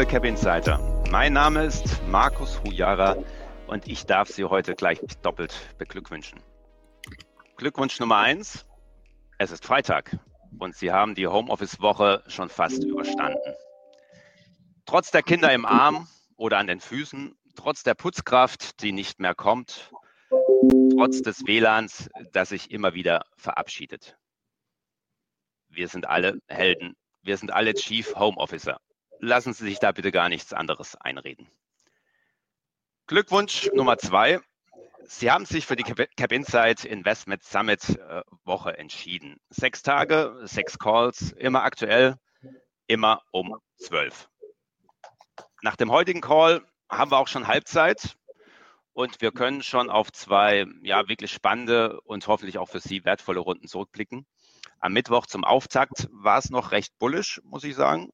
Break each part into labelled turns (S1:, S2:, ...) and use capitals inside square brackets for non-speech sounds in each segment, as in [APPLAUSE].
S1: liebe Cap Insider. Mein Name ist Markus Hujara und ich darf Sie heute gleich doppelt beglückwünschen. Glückwunsch Nummer eins: Es ist Freitag und Sie haben die Homeoffice-Woche schon fast überstanden. Trotz der Kinder im Arm oder an den Füßen, trotz der Putzkraft, die nicht mehr kommt, trotz des WLANs, das sich immer wieder verabschiedet. Wir sind alle Helden. Wir sind alle Chief Home Officer. Lassen Sie sich da bitte gar nichts anderes einreden. Glückwunsch Nummer zwei. Sie haben sich für die Cap Insight Investment Summit äh, Woche entschieden. Sechs Tage, sechs Calls, immer aktuell, immer um zwölf. Nach dem heutigen Call haben wir auch schon Halbzeit und wir können schon auf zwei ja, wirklich spannende und hoffentlich auch für Sie wertvolle Runden zurückblicken. Am Mittwoch zum Auftakt war es noch recht bullisch, muss ich sagen.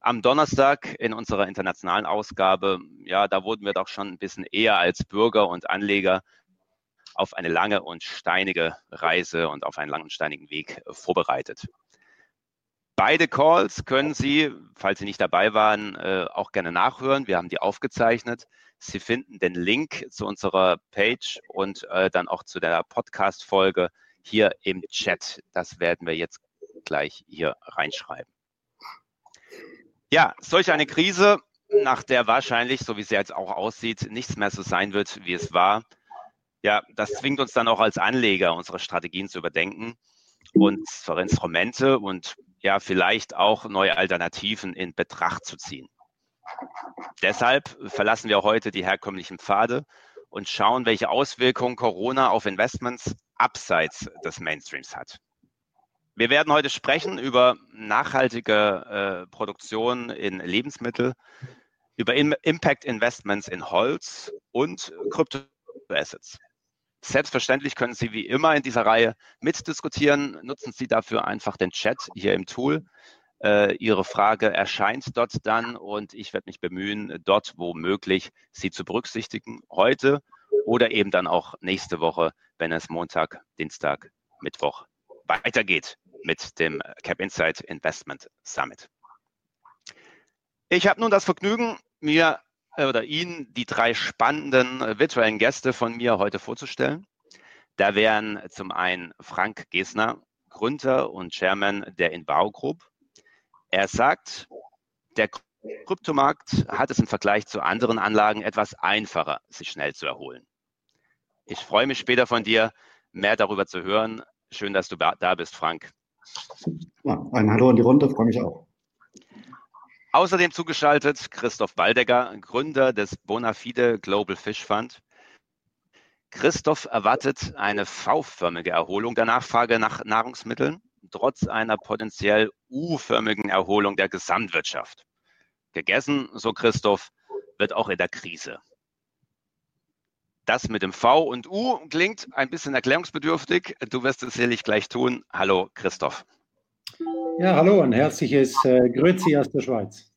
S1: Am Donnerstag in unserer internationalen Ausgabe, ja, da wurden wir doch schon ein bisschen eher als Bürger und Anleger auf eine lange und steinige Reise und auf einen langen und steinigen Weg vorbereitet. Beide Calls können Sie, falls Sie nicht dabei waren, äh, auch gerne nachhören. Wir haben die aufgezeichnet. Sie finden den Link zu unserer Page und äh, dann auch zu der Podcast-Folge hier im Chat. Das werden wir jetzt gleich hier reinschreiben. Ja, solch eine Krise, nach der wahrscheinlich, so wie es jetzt auch aussieht, nichts mehr so sein wird, wie es war. Ja, das zwingt uns dann auch als Anleger, unsere Strategien zu überdenken und unsere Instrumente und ja vielleicht auch neue Alternativen in Betracht zu ziehen. Deshalb verlassen wir heute die herkömmlichen Pfade und schauen, welche Auswirkungen Corona auf Investments abseits des Mainstreams hat. Wir werden heute sprechen über nachhaltige äh, Produktion in Lebensmittel, über Impact Investments in Holz und Kryptoassets. Selbstverständlich können Sie wie immer in dieser Reihe mitdiskutieren. Nutzen Sie dafür einfach den Chat hier im Tool. Äh, Ihre Frage erscheint dort dann und ich werde mich bemühen, dort wo möglich sie zu berücksichtigen. Heute oder eben dann auch nächste Woche, wenn es Montag, Dienstag, Mittwoch weitergeht mit dem Cap Insight Investment Summit. Ich habe nun das Vergnügen, mir äh, oder Ihnen die drei spannenden äh, virtuellen Gäste von mir heute vorzustellen. Da wären zum einen Frank Gesner, Gründer und Chairman der Inbau Group. Er sagt, der Kryptomarkt hat es im Vergleich zu anderen Anlagen etwas einfacher, sich schnell zu erholen. Ich freue mich später von dir, mehr darüber zu hören. Schön, dass du da bist, Frank.
S2: Ja, ein Hallo an die Runde, freue mich auch.
S1: Außerdem zugeschaltet Christoph Waldecker, Gründer des Bonafide Global Fish Fund. Christoph erwartet eine V-förmige Erholung der Nachfrage nach Nahrungsmitteln, trotz einer potenziell U-förmigen Erholung der Gesamtwirtschaft. Gegessen, so Christoph, wird auch in der Krise. Das mit dem V und U klingt ein bisschen erklärungsbedürftig. Du wirst es sicherlich gleich tun. Hallo, Christoph.
S3: Ja, hallo, ein herzliches äh, Grüezi aus der Schweiz.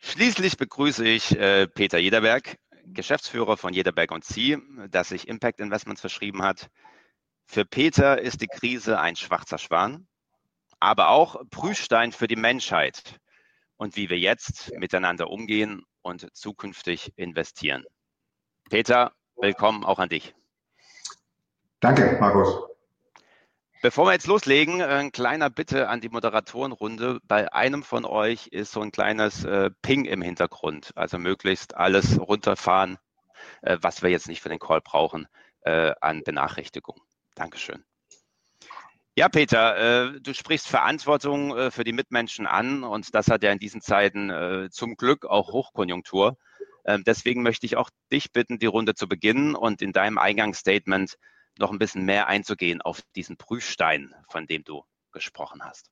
S1: Schließlich begrüße ich äh, Peter Jederberg, Geschäftsführer von Jederberg und Sie, das sich Impact Investments verschrieben hat. Für Peter ist die Krise ein schwarzer Schwan, aber auch Prüfstein für die Menschheit und wie wir jetzt miteinander umgehen und zukünftig investieren. Peter, willkommen auch an dich.
S2: Danke, Markus.
S1: Bevor wir jetzt loslegen, ein kleiner Bitte an die Moderatorenrunde. Bei einem von euch ist so ein kleines äh, Ping im Hintergrund. Also möglichst alles runterfahren, äh, was wir jetzt nicht für den Call brauchen, äh, an Benachrichtigung. Dankeschön. Ja, Peter, du sprichst Verantwortung für die Mitmenschen an und das hat ja in diesen Zeiten zum Glück auch Hochkonjunktur. Ähm, deswegen möchte ich auch dich bitten, die Runde zu beginnen und in deinem Eingangsstatement noch ein bisschen mehr einzugehen auf diesen Prüfstein, von dem du gesprochen hast.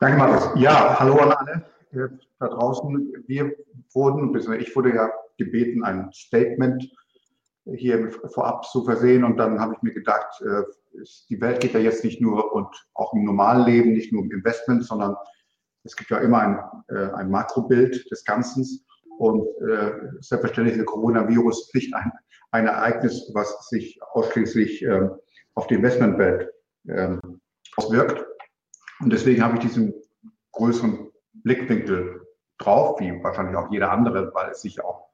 S2: Danke, Markus. Ja, hallo an alle da draußen. Wir wurden, ich wurde ja gebeten, ein Statement hier vorab zu versehen und dann habe ich mir gedacht, äh, die Welt geht ja jetzt nicht nur und auch im normalen Leben, nicht nur um Investment, sondern es gibt ja immer ein, äh, ein Makrobild des Ganzen und äh, selbstverständlich der Coronavirus nicht ein ein Ereignis, was sich ausschließlich ähm, auf die Investmentwelt ähm, auswirkt. Und deswegen habe ich diesen größeren Blickwinkel drauf, wie wahrscheinlich auch jeder andere, weil es sich auch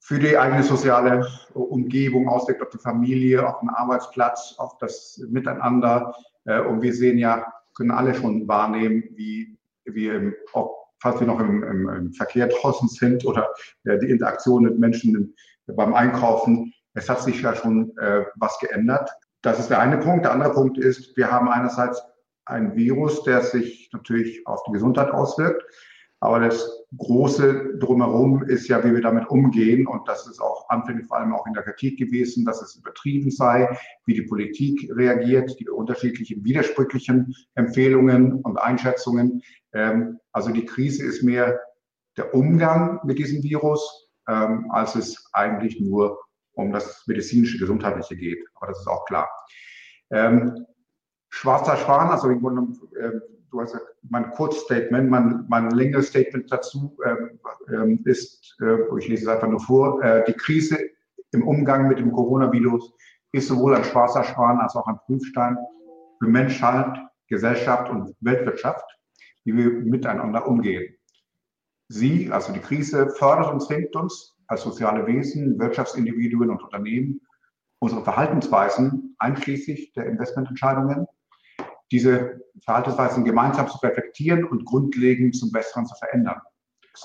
S2: für die eigene soziale Umgebung auswirkt, auf die Familie, auf den Arbeitsplatz, auf das Miteinander. Äh, und wir sehen ja, können alle schon wahrnehmen, wie wir, auch falls wir noch im, im, im Verkehr draußen sind oder äh, die Interaktion mit Menschen beim Einkaufen, es hat sich ja schon äh, was geändert. Das ist der eine Punkt. Der andere Punkt ist, wir haben einerseits ein Virus, der sich natürlich auf die Gesundheit auswirkt. Aber das Große drumherum ist ja, wie wir damit umgehen. Und das ist auch anfänglich vor allem auch in der Kritik gewesen, dass es übertrieben sei, wie die Politik reagiert, die unterschiedlichen widersprüchlichen Empfehlungen und Einschätzungen. Ähm, also die Krise ist mehr der Umgang mit diesem Virus, ähm, als es eigentlich nur um das medizinische, gesundheitliche geht. Aber das ist auch klar. Ähm, schwarzer Schwan, also im Grunde, äh, du hast mein Kurzstatement, mein, mein längeres Statement dazu äh, ist, äh, ich lese es einfach nur vor, äh, die Krise im Umgang mit dem Coronavirus ist sowohl ein schwarzer Schwan als auch ein Prüfstein für Menschheit, Gesellschaft und Weltwirtschaft, wie wir miteinander umgehen. Sie, also die Krise, fördert und zwingt uns als soziale Wesen, Wirtschaftsindividuen und Unternehmen, unsere Verhaltensweisen einschließlich der Investmententscheidungen diese Verhaltensweisen gemeinsam zu reflektieren und grundlegend zum Besseren zu verändern.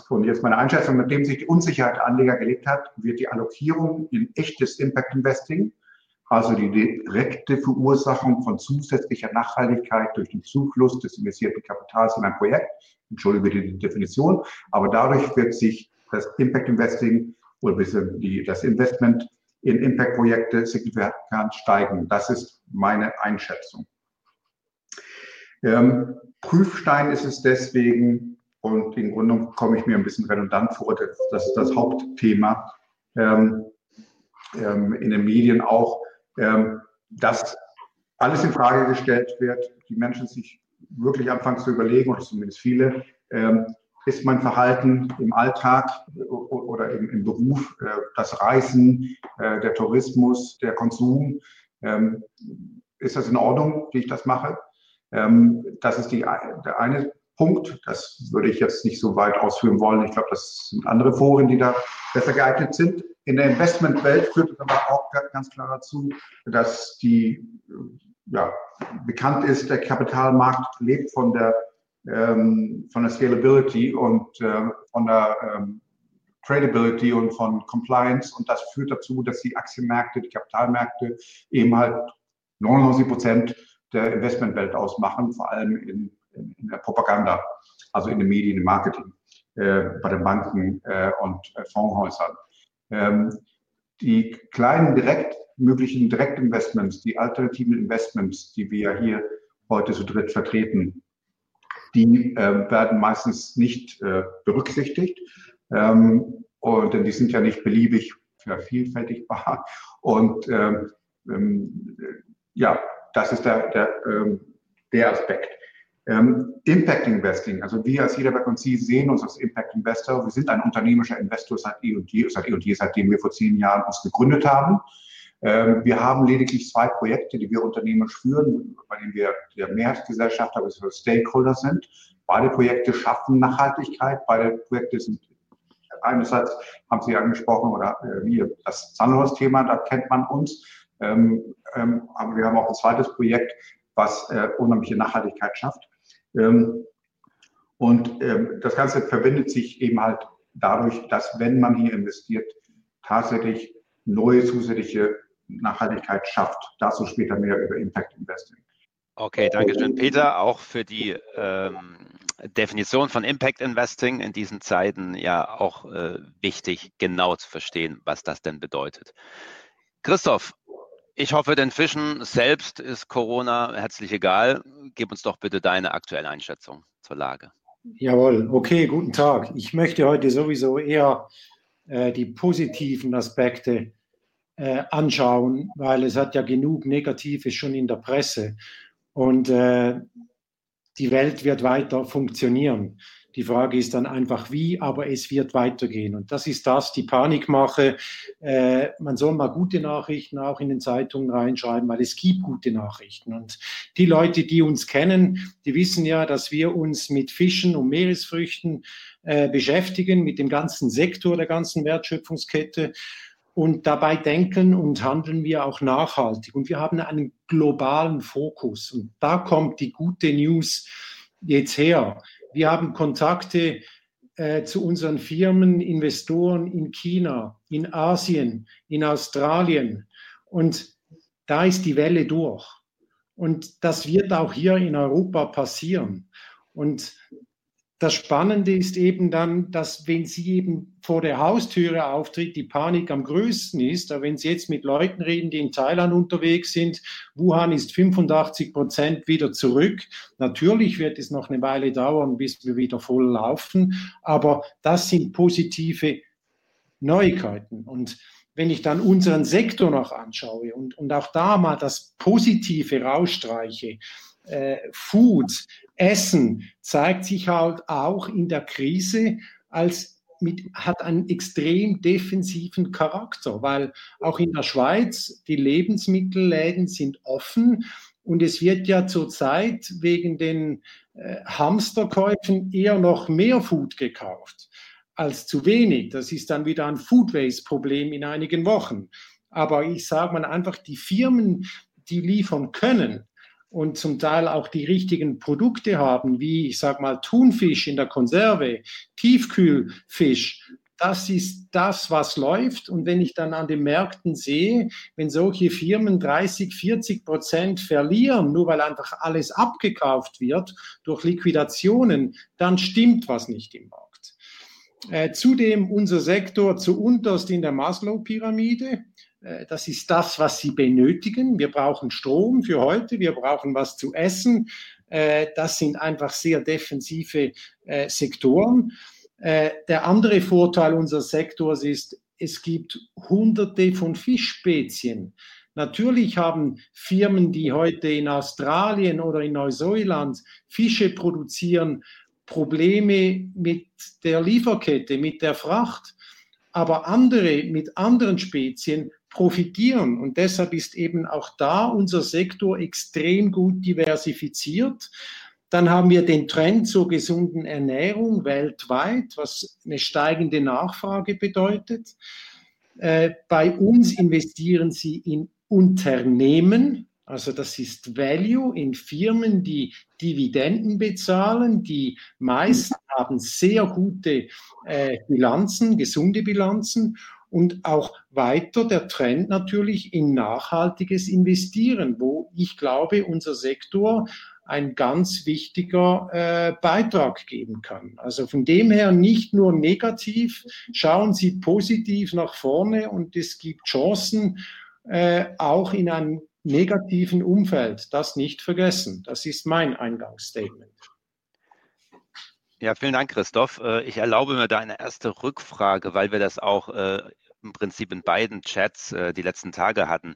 S2: Und jetzt meine Einschätzung, nachdem sich die Unsicherheit der Anleger gelegt hat, wird die Allokierung in echtes Impact Investing, also die direkte Verursachung von zusätzlicher Nachhaltigkeit durch den Zufluss des investierten Kapitals in ein Projekt, entschuldige die Definition, aber dadurch wird sich das Impact Investing oder das Investment in Impact-Projekte signifikant steigen. Das ist meine Einschätzung. Ähm, Prüfstein ist es deswegen, und im Grunde komme ich mir ein bisschen redundant vor, das ist das Hauptthema ähm, ähm, in den Medien auch, ähm, dass alles in Frage gestellt wird, die Menschen sich wirklich anfangen zu überlegen, oder zumindest viele, ähm, ist mein Verhalten im Alltag oder im, im Beruf, äh, das Reisen, äh, der Tourismus, der Konsum, ähm, ist das in Ordnung, wie ich das mache? Ähm, das ist die, der eine Punkt. Das würde ich jetzt nicht so weit ausführen wollen. Ich glaube, das sind andere Foren, die da besser geeignet sind. In der Investmentwelt führt es aber auch ganz klar dazu, dass die, ja, bekannt ist, der Kapitalmarkt lebt von der, ähm, von der Scalability und äh, von der ähm, Tradability und von Compliance. Und das führt dazu, dass die Aktienmärkte, die Kapitalmärkte eben halt 99 Prozent der Investmentwelt ausmachen, vor allem in, in, in der Propaganda, also in den Medien, im Marketing, äh, bei den Banken äh, und äh, Fondshäusern. Ähm, die kleinen direkt möglichen Direktinvestments, die alternativen Investments, die wir hier heute zu dritt vertreten, die äh, werden meistens nicht äh, berücksichtigt. Ähm, und, denn die sind ja nicht beliebig vervielfältigbar. [LAUGHS] Und ähm, ähm ja, das ist der, der, ähm, der Aspekt. Ähm, Impact Investing, also wir als Jederberg und Sie sehen uns als Impact Investor. Wir sind ein unternehmerischer Investor seit eh und je, seit eh und je, seitdem wir vor zehn Jahren uns gegründet haben. Ähm, wir haben lediglich zwei Projekte, die wir unternehmerisch führen, bei denen wir der Mehrheitsgesellschaft, aber wir Stakeholder sind. Beide Projekte schaffen Nachhaltigkeit. Beide Projekte sind einerseits haben Sie angesprochen oder äh, das Sunhouse-Thema, da kennt man uns. Ähm, ähm, aber wir haben auch ein zweites Projekt, was äh, unheimliche Nachhaltigkeit schafft. Ähm, und ähm, das Ganze verbindet sich eben halt dadurch, dass wenn man hier investiert, tatsächlich neue zusätzliche Nachhaltigkeit schafft. Dazu später mehr über Impact Investing.
S1: Okay, danke schön, Peter, auch für die ähm, Definition von Impact Investing in diesen Zeiten ja auch äh, wichtig, genau zu verstehen, was das denn bedeutet. Christoph, ich hoffe, den Fischen selbst ist Corona herzlich egal. Gib uns doch bitte deine aktuelle Einschätzung zur Lage.
S3: Jawohl, okay, guten Tag. Ich möchte heute sowieso eher äh, die positiven Aspekte äh, anschauen, weil es hat ja genug Negatives schon in der Presse und äh, die Welt wird weiter funktionieren. Die Frage ist dann einfach wie, aber es wird weitergehen. Und das ist das, die Panikmache. Äh, man soll mal gute Nachrichten auch in den Zeitungen reinschreiben, weil es gibt gute Nachrichten. Und die Leute, die uns kennen, die wissen ja, dass wir uns mit Fischen und Meeresfrüchten äh, beschäftigen, mit dem ganzen Sektor der ganzen Wertschöpfungskette. Und dabei denken und handeln wir auch nachhaltig. Und wir haben einen globalen Fokus. Und da kommt die gute News jetzt her. Wir haben Kontakte äh, zu unseren Firmen, Investoren in China, in Asien, in Australien. Und da ist die Welle durch. Und das wird auch hier in Europa passieren. Und das Spannende ist eben dann, dass wenn sie eben vor der Haustüre auftritt, die Panik am größten ist. Aber wenn Sie jetzt mit Leuten reden, die in Thailand unterwegs sind, Wuhan ist 85 Prozent wieder zurück. Natürlich wird es noch eine Weile dauern, bis wir wieder voll laufen. Aber das sind positive Neuigkeiten. Und wenn ich dann unseren Sektor noch anschaue und, und auch da mal das Positive rausstreiche, äh, Food, Essen zeigt sich halt auch in der Krise als mit, hat einen extrem defensiven Charakter, weil auch in der Schweiz die Lebensmittelläden sind offen und es wird ja zurzeit wegen den äh, Hamsterkäufen eher noch mehr Food gekauft als zu wenig. Das ist dann wieder ein Food Waste Problem in einigen Wochen. Aber ich sage mal einfach, die Firmen, die liefern können, und zum Teil auch die richtigen Produkte haben, wie ich sage mal Thunfisch in der Konserve, Tiefkühlfisch, das ist das, was läuft. Und wenn ich dann an den Märkten sehe, wenn solche Firmen 30, 40 Prozent verlieren, nur weil einfach alles abgekauft wird durch Liquidationen, dann stimmt was nicht im Markt. Äh, zudem unser Sektor zu unterst in der Maslow-Pyramide. Äh, das ist das, was sie benötigen. Wir brauchen Strom für heute, wir brauchen was zu essen. Äh, das sind einfach sehr defensive äh, Sektoren. Der andere Vorteil unseres Sektors ist, es gibt hunderte von Fischspezien. Natürlich haben Firmen, die heute in Australien oder in Neuseeland Fische produzieren, Probleme mit der Lieferkette, mit der Fracht. Aber andere mit anderen Spezien profitieren. Und deshalb ist eben auch da unser Sektor extrem gut diversifiziert. Dann haben wir den Trend zur gesunden Ernährung weltweit, was eine steigende Nachfrage bedeutet. Äh, bei uns investieren Sie in Unternehmen, also das ist Value in Firmen, die Dividenden bezahlen. Die meisten haben sehr gute äh, Bilanzen, gesunde Bilanzen und auch weiter der Trend natürlich in nachhaltiges Investieren, wo ich glaube, unser Sektor ein ganz wichtiger äh, Beitrag geben kann. Also von dem her nicht nur negativ, schauen Sie positiv nach vorne und es gibt Chancen, äh, auch in einem negativen Umfeld. Das nicht vergessen. Das ist mein Eingangsstatement.
S1: Ja, vielen Dank, Christoph. Äh, ich erlaube mir da eine erste Rückfrage, weil wir das auch äh, im Prinzip in beiden Chats äh, die letzten Tage hatten.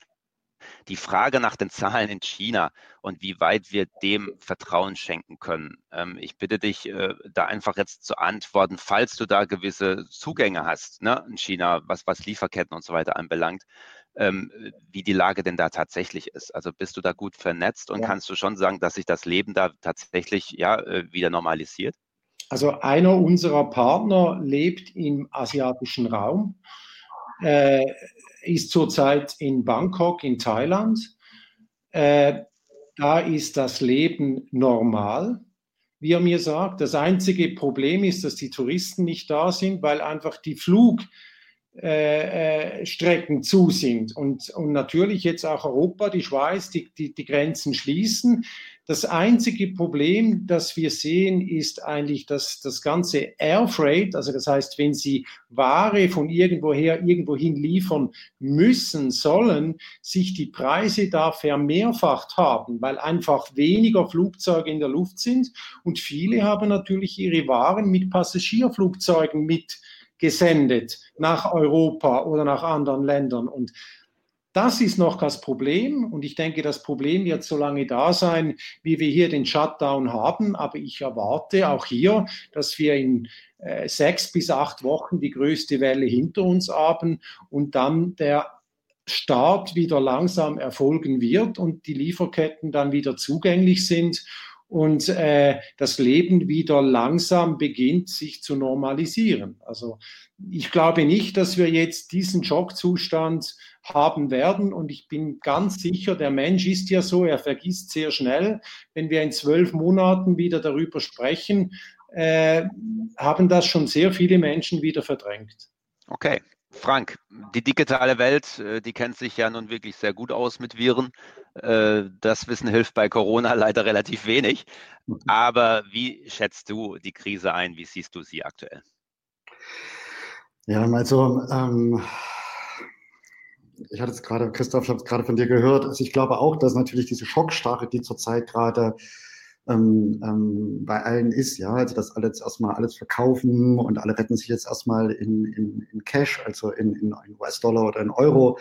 S1: Die Frage nach den Zahlen in China und wie weit wir dem Vertrauen schenken können. Ähm, ich bitte dich, da einfach jetzt zu antworten, falls du da gewisse Zugänge hast ne, in China, was, was Lieferketten und so weiter anbelangt, ähm, wie die Lage denn da tatsächlich ist. Also bist du da gut vernetzt und ja. kannst du schon sagen, dass sich das Leben da tatsächlich ja, wieder normalisiert?
S3: Also einer unserer Partner lebt im asiatischen Raum, äh, ist zurzeit in Bangkok in Thailand. Äh, da ist das Leben normal, wie er mir sagt. Das einzige Problem ist, dass die Touristen nicht da sind, weil einfach die Flugstrecken äh, äh zu sind. Und, und natürlich jetzt auch Europa, die Schweiz, die, die, die Grenzen schließen. Das einzige Problem, das wir sehen, ist eigentlich, dass das ganze Air Freight, also das heißt, wenn Sie Ware von irgendwoher irgendwohin liefern müssen, sollen, sich die Preise da vermehrfacht haben, weil einfach weniger Flugzeuge in der Luft sind. Und viele haben natürlich ihre Waren mit Passagierflugzeugen mitgesendet nach Europa oder nach anderen Ländern. Und Das ist noch das Problem und ich denke, das Problem wird so lange da sein, wie wir hier den Shutdown haben. Aber ich erwarte auch hier, dass wir in äh, sechs bis acht Wochen die größte Welle hinter uns haben und dann der Start wieder langsam erfolgen wird und die Lieferketten dann wieder zugänglich sind und äh, das Leben wieder langsam beginnt, sich zu normalisieren. Also ich glaube nicht, dass wir jetzt diesen Schockzustand haben werden und ich bin ganz sicher, der Mensch ist ja so, er vergisst sehr schnell. Wenn wir in zwölf Monaten wieder darüber sprechen, äh, haben das schon sehr viele Menschen wieder verdrängt.
S1: Okay. Frank, die digitale Welt, äh, die kennt sich ja nun wirklich sehr gut aus mit Viren. Äh, das Wissen hilft bei Corona [LAUGHS] leider relativ wenig. Aber wie schätzt du die Krise ein? Wie siehst du sie aktuell?
S4: Ja, also ähm, ich hatte es gerade, Christoph, ich habe es gerade von dir gehört. Also ich glaube auch, dass natürlich diese Schockstarre, die zurzeit gerade ähm, ähm, bei allen ist, ja, also dass alle jetzt erstmal alles verkaufen und alle retten sich jetzt erstmal in, in, in Cash, also in, in, US-Dollar oder in Euro.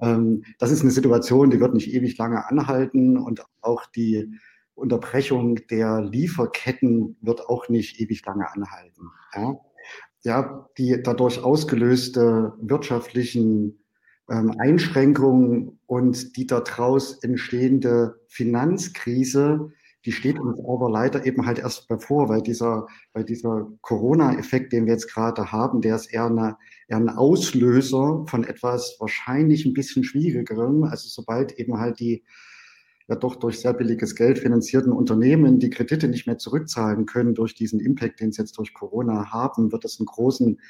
S4: Ähm, das ist eine Situation, die wird nicht ewig lange anhalten und auch die Unterbrechung der Lieferketten wird auch nicht ewig lange anhalten. Ja, ja die dadurch ausgelöste wirtschaftlichen ähm, Einschränkungen und die daraus entstehende Finanzkrise die steht uns aber leider eben halt erst bevor, weil dieser, weil dieser Corona-Effekt, den wir jetzt gerade haben, der ist eher, eine, eher ein Auslöser von etwas wahrscheinlich ein bisschen schwierigerem. Also sobald eben halt die ja doch durch sehr billiges Geld finanzierten Unternehmen die Kredite nicht mehr zurückzahlen können durch diesen Impact, den sie jetzt durch Corona haben, wird das einen großen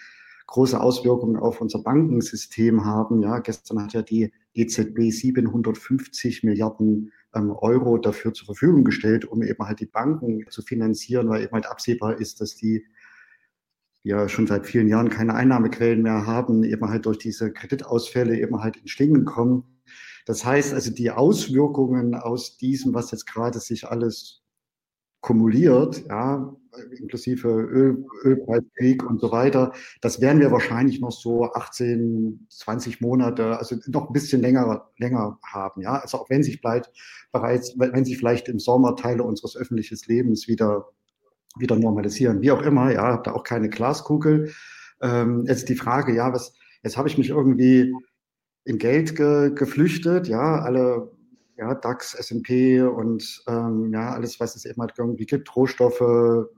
S4: große Auswirkungen auf unser Bankensystem haben. Ja, gestern hat ja die EZB 750 Milliarden ähm, Euro dafür zur Verfügung gestellt, um eben halt die Banken zu finanzieren, weil eben halt absehbar ist, dass die ja schon seit vielen Jahren keine Einnahmequellen mehr haben, eben halt durch diese Kreditausfälle eben halt in Schlingen kommen. Das heißt also, die Auswirkungen aus diesem, was jetzt gerade sich alles kumuliert, ja, inklusive Öl, Ölpreiskrieg und so weiter, das werden wir wahrscheinlich noch so 18, 20 Monate, also noch ein bisschen länger, länger haben. Ja, also auch wenn sich bleibt, bereits, wenn sich vielleicht im Sommer Teile unseres öffentlichen Lebens wieder, wieder normalisieren. Wie auch immer, ja, habe da auch keine Glaskugel. Ähm, jetzt die Frage, ja, was, jetzt habe ich mich irgendwie in Geld ge, geflüchtet, ja, alle ja, DAX, S&P und ähm, ja, alles, was es eben halt irgendwie gibt, Rohstoffe,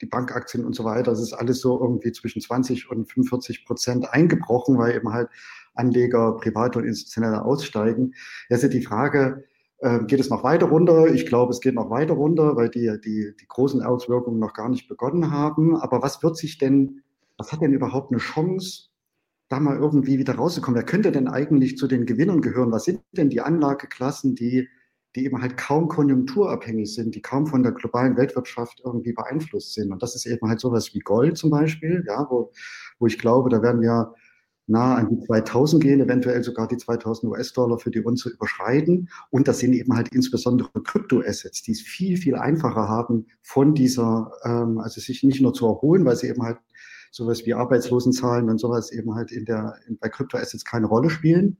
S4: die Bankaktien und so weiter, das ist alles so irgendwie zwischen 20 und 45 Prozent eingebrochen, weil eben halt Anleger, private und institutionelle aussteigen. Jetzt ist die Frage, äh, geht es noch weiter runter? Ich glaube, es geht noch weiter runter, weil die, die, die großen Auswirkungen noch gar nicht begonnen haben. Aber was wird sich denn, was hat denn überhaupt eine Chance, da mal irgendwie wieder rauszukommen. Wer könnte denn eigentlich zu den Gewinnern gehören? Was sind denn die Anlageklassen, die, die eben halt kaum konjunkturabhängig sind, die kaum von der globalen Weltwirtschaft irgendwie beeinflusst sind? Und das ist eben halt sowas wie Gold zum Beispiel, ja, wo, wo ich glaube, da werden wir nah an die 2000 gehen, eventuell sogar die 2000 US-Dollar für die Unze überschreiten. Und das sind eben halt insbesondere Kryptoassets, die es viel, viel einfacher haben, von dieser, ähm, also sich nicht nur zu erholen, weil sie eben halt sowas wie Arbeitslosenzahlen und sowas eben halt in der, in, bei Kryptoassets keine Rolle spielen.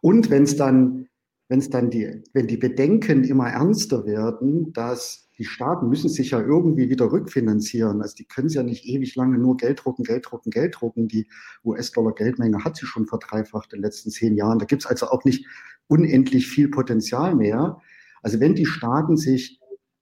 S4: Und wenn es dann, wenn es dann die, wenn die Bedenken immer ernster werden, dass die Staaten müssen sich ja irgendwie wieder rückfinanzieren. Also die können ja nicht ewig lange nur Geld drucken, Geld drucken, Geld drucken. Die US-Dollar-Geldmenge hat sie schon verdreifacht in den letzten zehn Jahren. Da gibt es also auch nicht unendlich viel Potenzial mehr. Also wenn die Staaten sich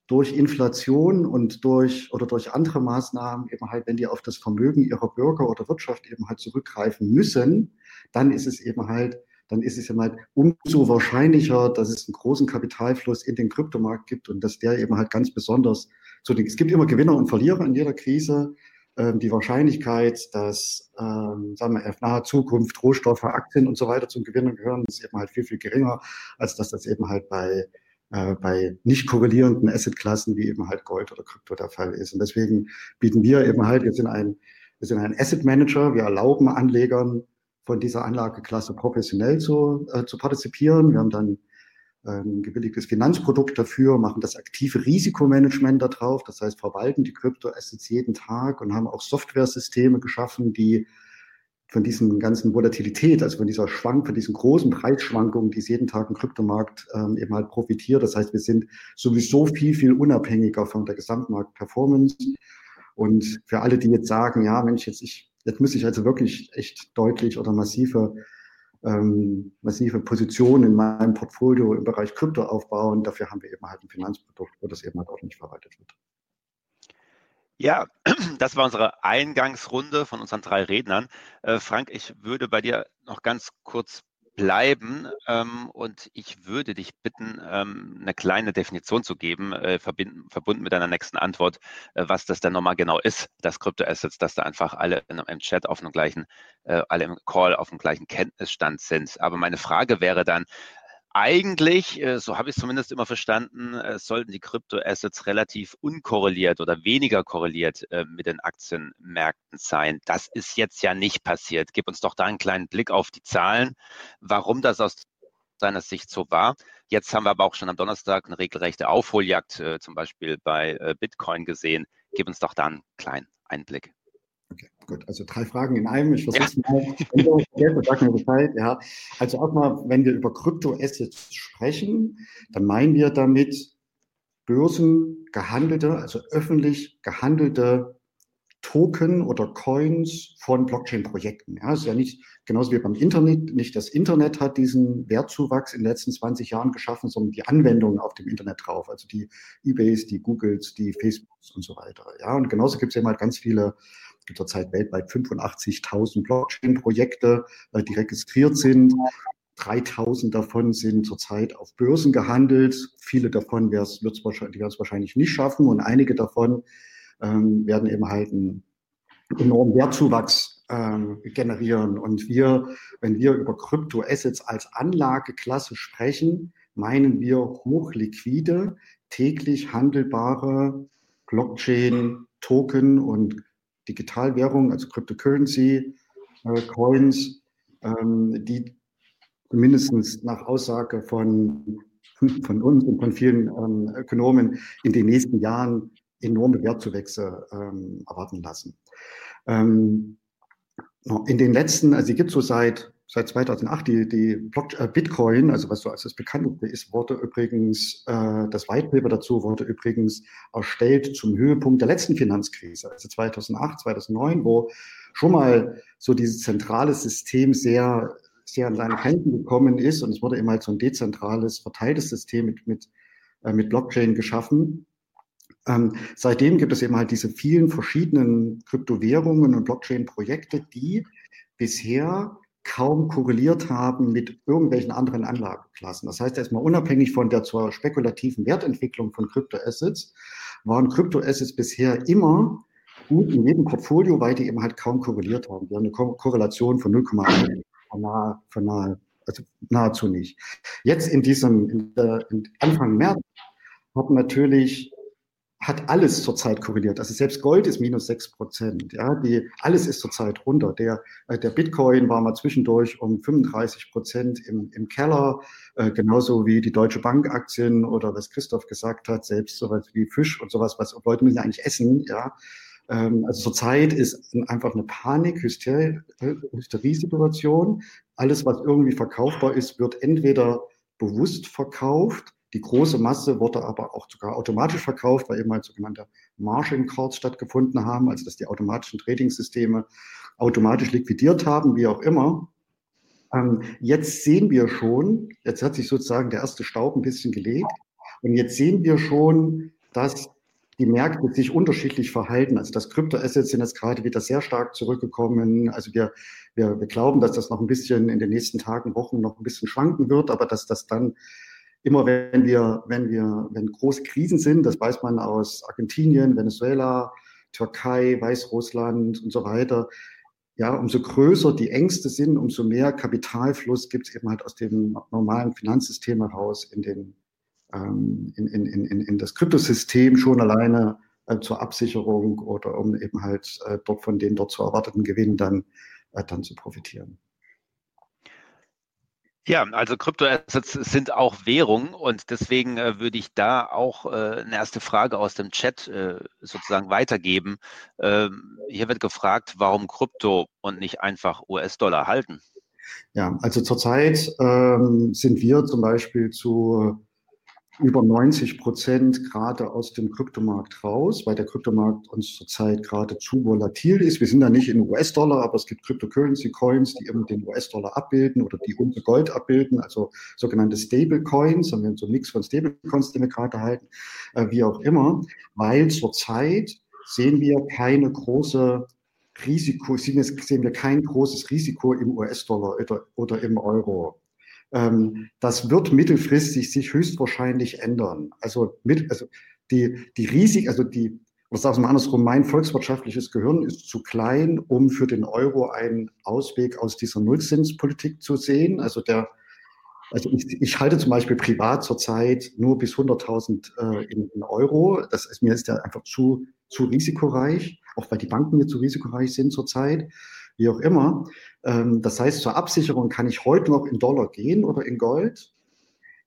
S4: durch Inflation und durch oder durch andere Maßnahmen eben halt, wenn die auf das Vermögen ihrer Bürger oder Wirtschaft eben halt zurückgreifen müssen, dann ist es eben halt, dann ist es eben halt umso wahrscheinlicher, dass es einen großen Kapitalfluss in den Kryptomarkt gibt und dass der eben halt ganz besonders zu den, es gibt immer Gewinner und Verlierer in jeder Krise. Ähm, die Wahrscheinlichkeit, dass, ähm, sagen wir, in naher Zukunft Rohstoffe, Aktien und so weiter zum Gewinner gehören, ist eben halt viel, viel geringer, als dass das eben halt bei äh, bei nicht korrelierenden Assetklassen wie eben halt Gold oder Krypto der Fall ist. Und deswegen bieten wir eben halt, wir sind ein, wir sind ein Asset Manager, wir erlauben Anlegern von dieser Anlageklasse professionell zu, äh, zu partizipieren. Wir haben dann ein gebilligtes Finanzprodukt dafür, machen das aktive Risikomanagement da drauf, das heißt verwalten die Kryptoassets jeden Tag und haben auch Softwaresysteme geschaffen, die von diesen ganzen Volatilität, also von dieser Schwank, von diesen großen Preisschwankungen, die es jeden Tag im Kryptomarkt ähm, eben halt profitiert. Das heißt, wir sind sowieso viel, viel unabhängiger von der Gesamtmarkt-Performance. Und für alle, die jetzt sagen, ja, Mensch, jetzt ich, jetzt muss ich also wirklich echt deutlich oder massive, ähm, massive Positionen in meinem Portfolio im Bereich Krypto aufbauen, dafür haben wir eben halt ein Finanzprodukt, wo das eben halt auch nicht verwaltet wird.
S1: Ja, [CLEARS THROAT] das war unsere Eingangsrunde von unseren drei Rednern. Äh, Frank, ich würde bei dir noch ganz kurz bleiben ähm, und ich würde dich bitten, ähm, eine kleine Definition zu geben, äh, verbinden, verbunden mit deiner nächsten Antwort, äh, was das denn nochmal genau ist, das Kryptoassets, dass da einfach alle in, im Chat auf dem gleichen, äh, alle im Call auf dem gleichen Kenntnisstand sind. Aber meine Frage wäre dann, eigentlich, äh, so habe ich es zumindest immer verstanden, äh, sollten die Kryptoassets relativ unkorreliert oder weniger korreliert äh, mit den Aktienmärkten sein. Das ist jetzt ja nicht passiert. Gib uns doch da einen kleinen Blick auf die Zahlen, warum das aus seiner Sicht so war. Jetzt haben wir aber auch schon am Donnerstag eine regelrechte Aufholjagd, zum Beispiel bei Bitcoin gesehen. Gib uns doch da einen kleinen Einblick.
S4: Okay, gut. Also drei Fragen in einem. Ich versuche es ja. mal. Wenn du vergesst, sag mir Bescheid. Ja. Also erstmal, wenn wir über Kryptoassets sprechen, dann meinen wir damit börsengehandelte, also öffentlich gehandelte Token oder Coins von Blockchain-Projekten. Ja, ist ja nicht genauso wie beim Internet. Nicht das Internet hat diesen Wertzuwachs in den letzten 20 Jahren geschaffen, sondern die Anwendungen auf dem Internet drauf. Also die Ebays, die Googles, die Facebooks und so weiter. Ja, und genauso gibt es eben halt ganz viele gibt zurzeit weltweit 85.000 Blockchain-Projekte, äh, die registriert sind. 3000 davon sind zurzeit auf Börsen gehandelt. Viele davon wird es wahrscheinlich, wahrscheinlich nicht schaffen und einige davon ähm, werden eben halt einen enormen Wertzuwachs ähm, generieren. Und wir, wenn wir über Kryptoassets als Anlageklasse sprechen, meinen wir hochliquide, täglich handelbare Blockchain-Token und Digitalwährungen, also Cryptocurrency, äh, Coins, ähm, die mindestens nach Aussage von, [LAUGHS] von uns und von vielen ähm, Ökonomen in den nächsten Jahren enorme Wertzuwächse ähm, erwarten lassen. Ähm, in den letzten, also die gibt es so seit seit 2008 die, die Block, äh, Bitcoin, also was so als das bekannteste ist, wurde übrigens, äh, das White Paper dazu wurde übrigens erstellt zum Höhepunkt der letzten Finanzkrise, also 2008, 2009, wo schon mal so dieses zentrale System sehr, sehr an seine Grenzen gekommen ist und es wurde immer halt so ein dezentrales, verteiltes System mit, mit, äh, mit Blockchain geschaffen. Ähm, seitdem gibt es eben halt diese vielen verschiedenen Kryptowährungen und Blockchain-Projekte, die bisher kaum korreliert haben mit irgendwelchen anderen Anlageklassen. Das heißt, erstmal unabhängig von der zur spekulativen Wertentwicklung von Kryptoassets, waren Kryptoassets bisher immer gut in jedem Portfolio, weil die eben halt kaum korreliert haben. Die haben eine Ko Korrelation von 0,1 von, nahe, von nahe, also nahezu nicht. Jetzt in diesem in in Anfang März hat natürlich hat alles zurzeit korreliert. Also selbst Gold ist minus sechs Prozent. Ja, die, alles ist zurzeit runter. Der, äh, der Bitcoin war mal zwischendurch um 35 Prozent im, im Keller, äh, genauso wie die Deutsche Bank Aktien oder was Christoph gesagt hat, selbst sowas wie Fisch und sowas, was Leute müssen eigentlich essen. Ja, ähm, also zurzeit ist einfach eine Panik, Hysterie-Situation. Alles, was irgendwie verkaufbar ist, wird entweder bewusst verkauft die große Masse wurde aber auch sogar automatisch verkauft, weil eben halt sogenannte Margin Calls stattgefunden haben, also dass die automatischen Trading-Systeme automatisch liquidiert haben, wie auch immer. Ähm, jetzt sehen wir schon, jetzt hat sich sozusagen der erste Staub ein bisschen gelegt und jetzt sehen wir schon, dass die Märkte sich unterschiedlich verhalten. Also das Kryptoassets sind jetzt gerade wieder sehr stark zurückgekommen. Also wir, wir, wir glauben, dass das noch ein bisschen in den nächsten Tagen, Wochen noch ein bisschen schwanken wird, aber dass das dann immer wenn wir, wenn wir, wenn große Krisen sind, das weiß man aus Argentinien, Venezuela, Türkei, Weißrussland und so weiter, ja, umso größer die Ängste sind, umso mehr Kapitalfluss gibt es eben halt aus dem normalen Finanzsystem heraus in, den, ähm, in, in, in, in das Kryptosystem schon alleine äh, zur Absicherung oder um eben halt äh, dort von den dort zu erwarteten Gewinnen dann, äh, dann zu profitieren.
S1: Ja, also Kryptoassets sind auch Währung und deswegen äh, würde ich da auch äh, eine erste Frage aus dem Chat äh, sozusagen weitergeben. Ähm, hier wird gefragt, warum Krypto und nicht einfach US-Dollar halten?
S4: Ja, also zurzeit ähm, sind wir zum Beispiel zu über 90 Prozent gerade aus dem Kryptomarkt raus, weil der Kryptomarkt uns zurzeit gerade zu volatil ist. Wir sind da nicht in US-Dollar, aber es gibt Cryptocurrency-Coins, die eben den US-Dollar abbilden oder die unser Gold abbilden, also sogenannte Stable-Coins. Und wir haben so einen Mix von Stable-Coins, die wir gerade halten, äh, wie auch immer, weil zurzeit sehen wir keine große Risiko, sehen wir kein großes Risiko im US-Dollar oder, oder im Euro. Ähm, das wird mittelfristig sich höchstwahrscheinlich ändern. Also, mit, also die, die Risiken, also die, oder sagen wir mal andersrum, mein volkswirtschaftliches Gehirn ist zu klein, um für den Euro einen Ausweg aus dieser Nullzinspolitik zu sehen. Also der, also ich, ich halte zum Beispiel privat zurzeit nur bis 100.000 äh, in, in, Euro. Das ist mir ist ja einfach zu, zu risikoreich, auch weil die Banken mir zu risikoreich sind zurzeit wie auch immer. Ähm, das heißt, zur Absicherung kann ich heute noch in Dollar gehen oder in Gold.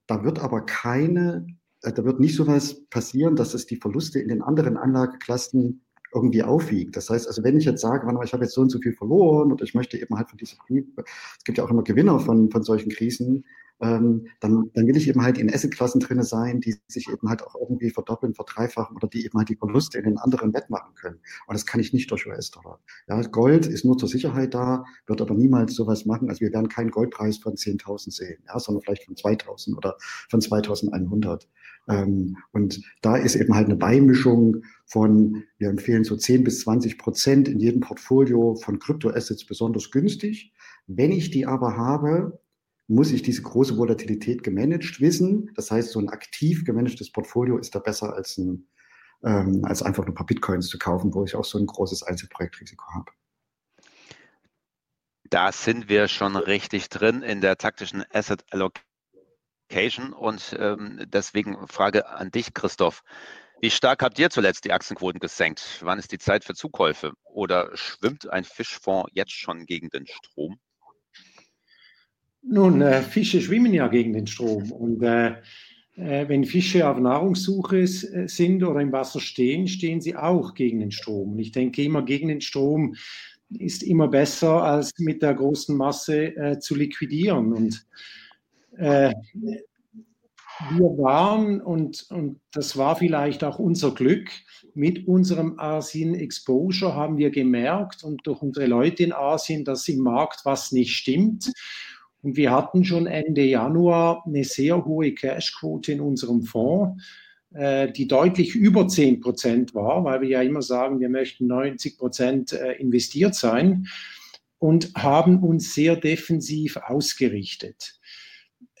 S4: Da wird aber keine, äh, da wird nicht so was passieren, dass es die Verluste in den anderen Anlageklassen irgendwie aufwiegt. Das heißt, also wenn ich jetzt sage, ich habe jetzt so und so viel verloren oder ich möchte eben halt von dieser Krise, es gibt ja auch immer Gewinner von, von solchen Krisen, ähm, dann, dann will ich eben halt in Assetklassen drinne sein, die sich eben halt auch irgendwie verdoppeln, verdreifachen oder die eben halt die Verluste in den anderen wettmachen können. Und das kann ich nicht durch US-Dollar. Ja, Gold ist nur zur Sicherheit da, wird aber niemals sowas machen. Also wir werden keinen Goldpreis von 10.000 sehen, ja, sondern vielleicht von 2.000 oder von 2.100. Ähm, und da ist eben halt eine Beimischung von, wir empfehlen so 10 bis 20 Prozent in jedem Portfolio von Kryptoassets besonders günstig. Wenn ich die aber habe, muss ich diese große Volatilität gemanagt wissen. Das heißt, so ein aktiv gemanagtes Portfolio ist da besser als, ein, ähm, als einfach nur ein paar Bitcoins zu kaufen, wo ich auch so ein großes Einzelprojektrisiko habe.
S1: Da sind wir schon richtig drin in der taktischen Asset Allocation und ähm, deswegen Frage an dich, Christoph. Wie stark habt ihr zuletzt die Aktienquoten gesenkt? Wann ist die Zeit für Zukäufe? Oder schwimmt ein Fischfonds jetzt schon gegen den Strom?
S3: Nun, äh, Fische schwimmen ja gegen den Strom. Und äh, äh, wenn Fische auf Nahrungssuche äh, sind oder im Wasser stehen, stehen sie auch gegen den Strom. Und ich denke immer, gegen den Strom ist immer besser, als mit der großen Masse äh, zu liquidieren. Und äh, wir waren, und, und das war vielleicht auch unser Glück, mit unserem Asien Exposure haben wir gemerkt und durch unsere Leute in Asien, dass im Markt was nicht stimmt. Und wir hatten schon Ende Januar eine sehr hohe Cashquote in unserem Fonds, äh, die deutlich über 10 Prozent war, weil wir ja immer sagen, wir möchten 90 Prozent äh, investiert sein und haben uns sehr defensiv ausgerichtet.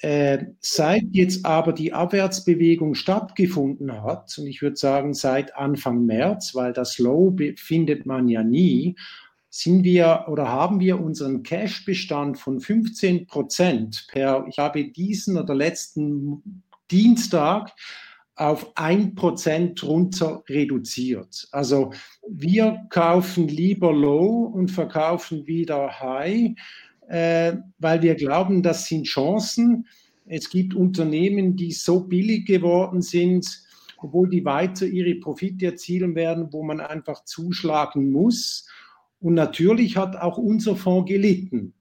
S3: Äh, seit jetzt aber die Abwärtsbewegung stattgefunden hat, und ich würde sagen seit Anfang März, weil das Low findet man ja nie, sind wir oder haben wir unseren Cash-Bestand von 15 Prozent per, ich habe diesen oder letzten Dienstag auf 1 Prozent runter reduziert. Also wir kaufen lieber Low und verkaufen wieder High, äh, weil wir glauben, das sind Chancen. Es gibt Unternehmen, die so billig geworden sind, obwohl die weiter ihre Profite erzielen werden, wo man einfach zuschlagen muss. Und natürlich hat auch unser Fonds gelitten.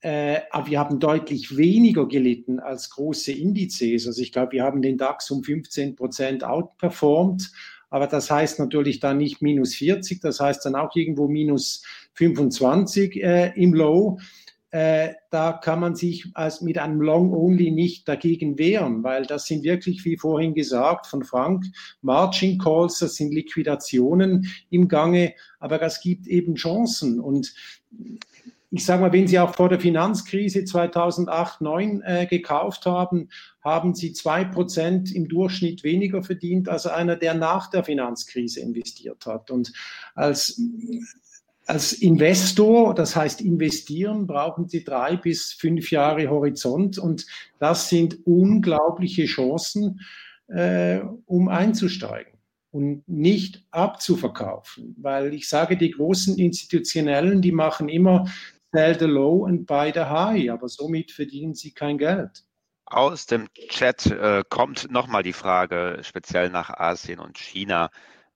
S3: Äh, aber wir haben deutlich weniger gelitten als große Indizes. Also ich glaube, wir haben den DAX um 15 Prozent outperformed. Aber das heißt natürlich dann nicht minus 40, das heißt dann auch irgendwo minus 25 äh, im Low äh, da kann man sich als mit einem Long Only nicht dagegen wehren, weil das sind wirklich, wie vorhin gesagt von Frank, Margin Calls, das sind Liquidationen im Gange, aber das gibt eben Chancen und ich sage mal, wenn Sie auch vor der Finanzkrise 2008, 2009 äh, gekauft haben, haben Sie zwei Prozent im Durchschnitt weniger verdient als einer, der nach der Finanzkrise investiert hat. Und als als Investor, das heißt investieren, brauchen Sie drei bis fünf Jahre Horizont und das sind unglaubliche Chancen, äh, um einzusteigen und nicht abzuverkaufen, weil ich sage, die großen Institutionellen, die machen immer sell the low and buy the high, aber somit verdienen sie kein Geld.
S1: Aus dem Chat äh, kommt nochmal die Frage, speziell nach Asien und China.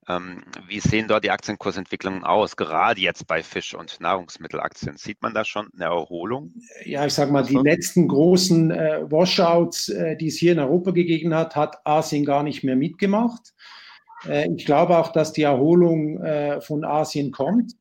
S1: Ähm, wie sehen dort die Aktienkursentwicklungen aus, gerade jetzt bei Fisch- und Nahrungsmittelaktien? Sieht man da schon eine Erholung?
S3: Ja, ich sage mal, die letzten großen äh, Washouts, äh, die es hier in Europa gegeben hat, hat Asien gar nicht mehr mitgemacht. Äh, ich glaube auch, dass die Erholung äh, von Asien kommt.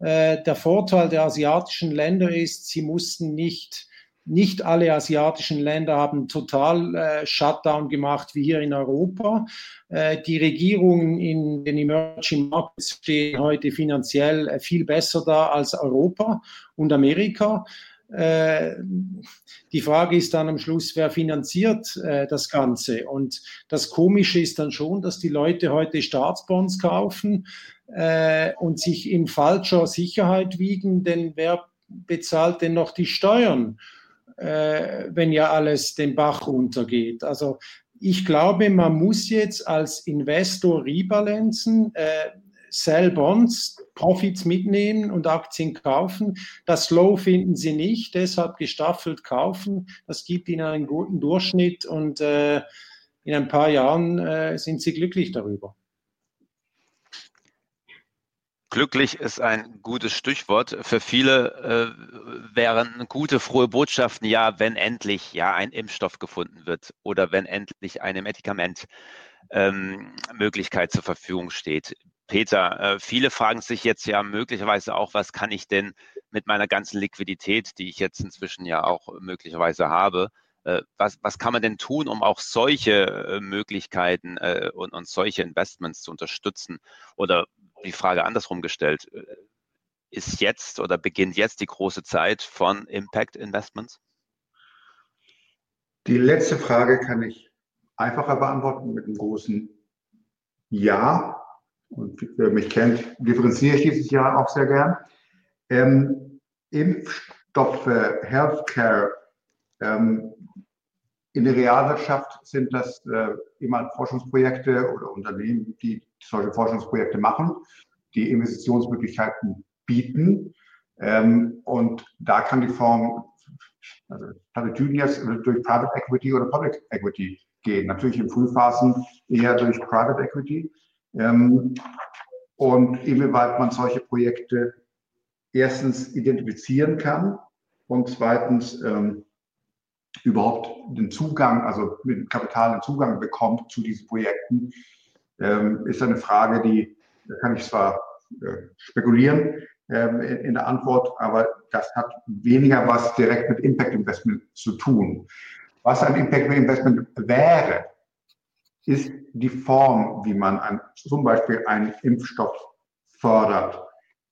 S3: Äh, der Vorteil der asiatischen Länder ist, sie mussten nicht nicht alle asiatischen Länder haben total äh, Shutdown gemacht wie hier in Europa. Äh, die Regierungen in den Emerging Markets stehen heute finanziell äh, viel besser da als Europa und Amerika. Äh, die Frage ist dann am Schluss, wer finanziert äh, das Ganze? Und das Komische ist dann schon, dass die Leute heute Staatsbonds kaufen und sich in falscher Sicherheit wiegen, denn wer bezahlt denn noch die Steuern? Äh, wenn ja alles den Bach runtergeht. Also ich glaube, man muss jetzt als Investor rebalancen, äh, Sell Bonds, Profits mitnehmen und Aktien kaufen. Das Low finden Sie nicht, deshalb gestaffelt kaufen. Das gibt Ihnen einen guten Durchschnitt und äh, in ein paar Jahren äh, sind Sie glücklich darüber.
S1: Glücklich ist ein gutes Stichwort. Für viele äh, wären gute, frohe Botschaften ja, wenn endlich ja ein Impfstoff gefunden wird oder wenn endlich eine Medikamentmöglichkeit ähm, zur Verfügung steht. Peter, äh, viele fragen sich jetzt ja möglicherweise auch, was kann ich denn mit meiner ganzen Liquidität, die ich jetzt inzwischen ja auch möglicherweise habe, äh, was, was kann man denn tun, um auch solche äh, Möglichkeiten äh, und, und solche Investments zu unterstützen? Oder die Frage andersrum gestellt, äh, ist jetzt oder beginnt jetzt die große Zeit von Impact Investments?
S2: Die letzte Frage kann ich einfacher beantworten mit einem großen Ja. Und wer mich kennt, differenziere ich dieses Jahr auch sehr gern. Ähm, Impfstoffe, Healthcare, ähm, in der Realwirtschaft sind das äh, immer Forschungsprojekte oder Unternehmen, die solche Forschungsprojekte machen, die Investitionsmöglichkeiten bieten. Ähm, und da kann die Form, also Platitudinias durch Private Equity oder Public Equity gehen. Natürlich in Frühphasen eher durch Private Equity. Ähm, und inwieweit man solche Projekte erstens identifizieren kann und zweitens ähm, überhaupt den Zugang, also mit Kapital den Zugang bekommt zu diesen Projekten, ähm, ist eine Frage, die da kann ich zwar äh, spekulieren ähm, in, der Antwort, aber das hat weniger was direkt mit Impact Investment zu tun. Was ein Impact Investment wäre, ist die Form, wie man ein, zum Beispiel einen Impfstoff fördert.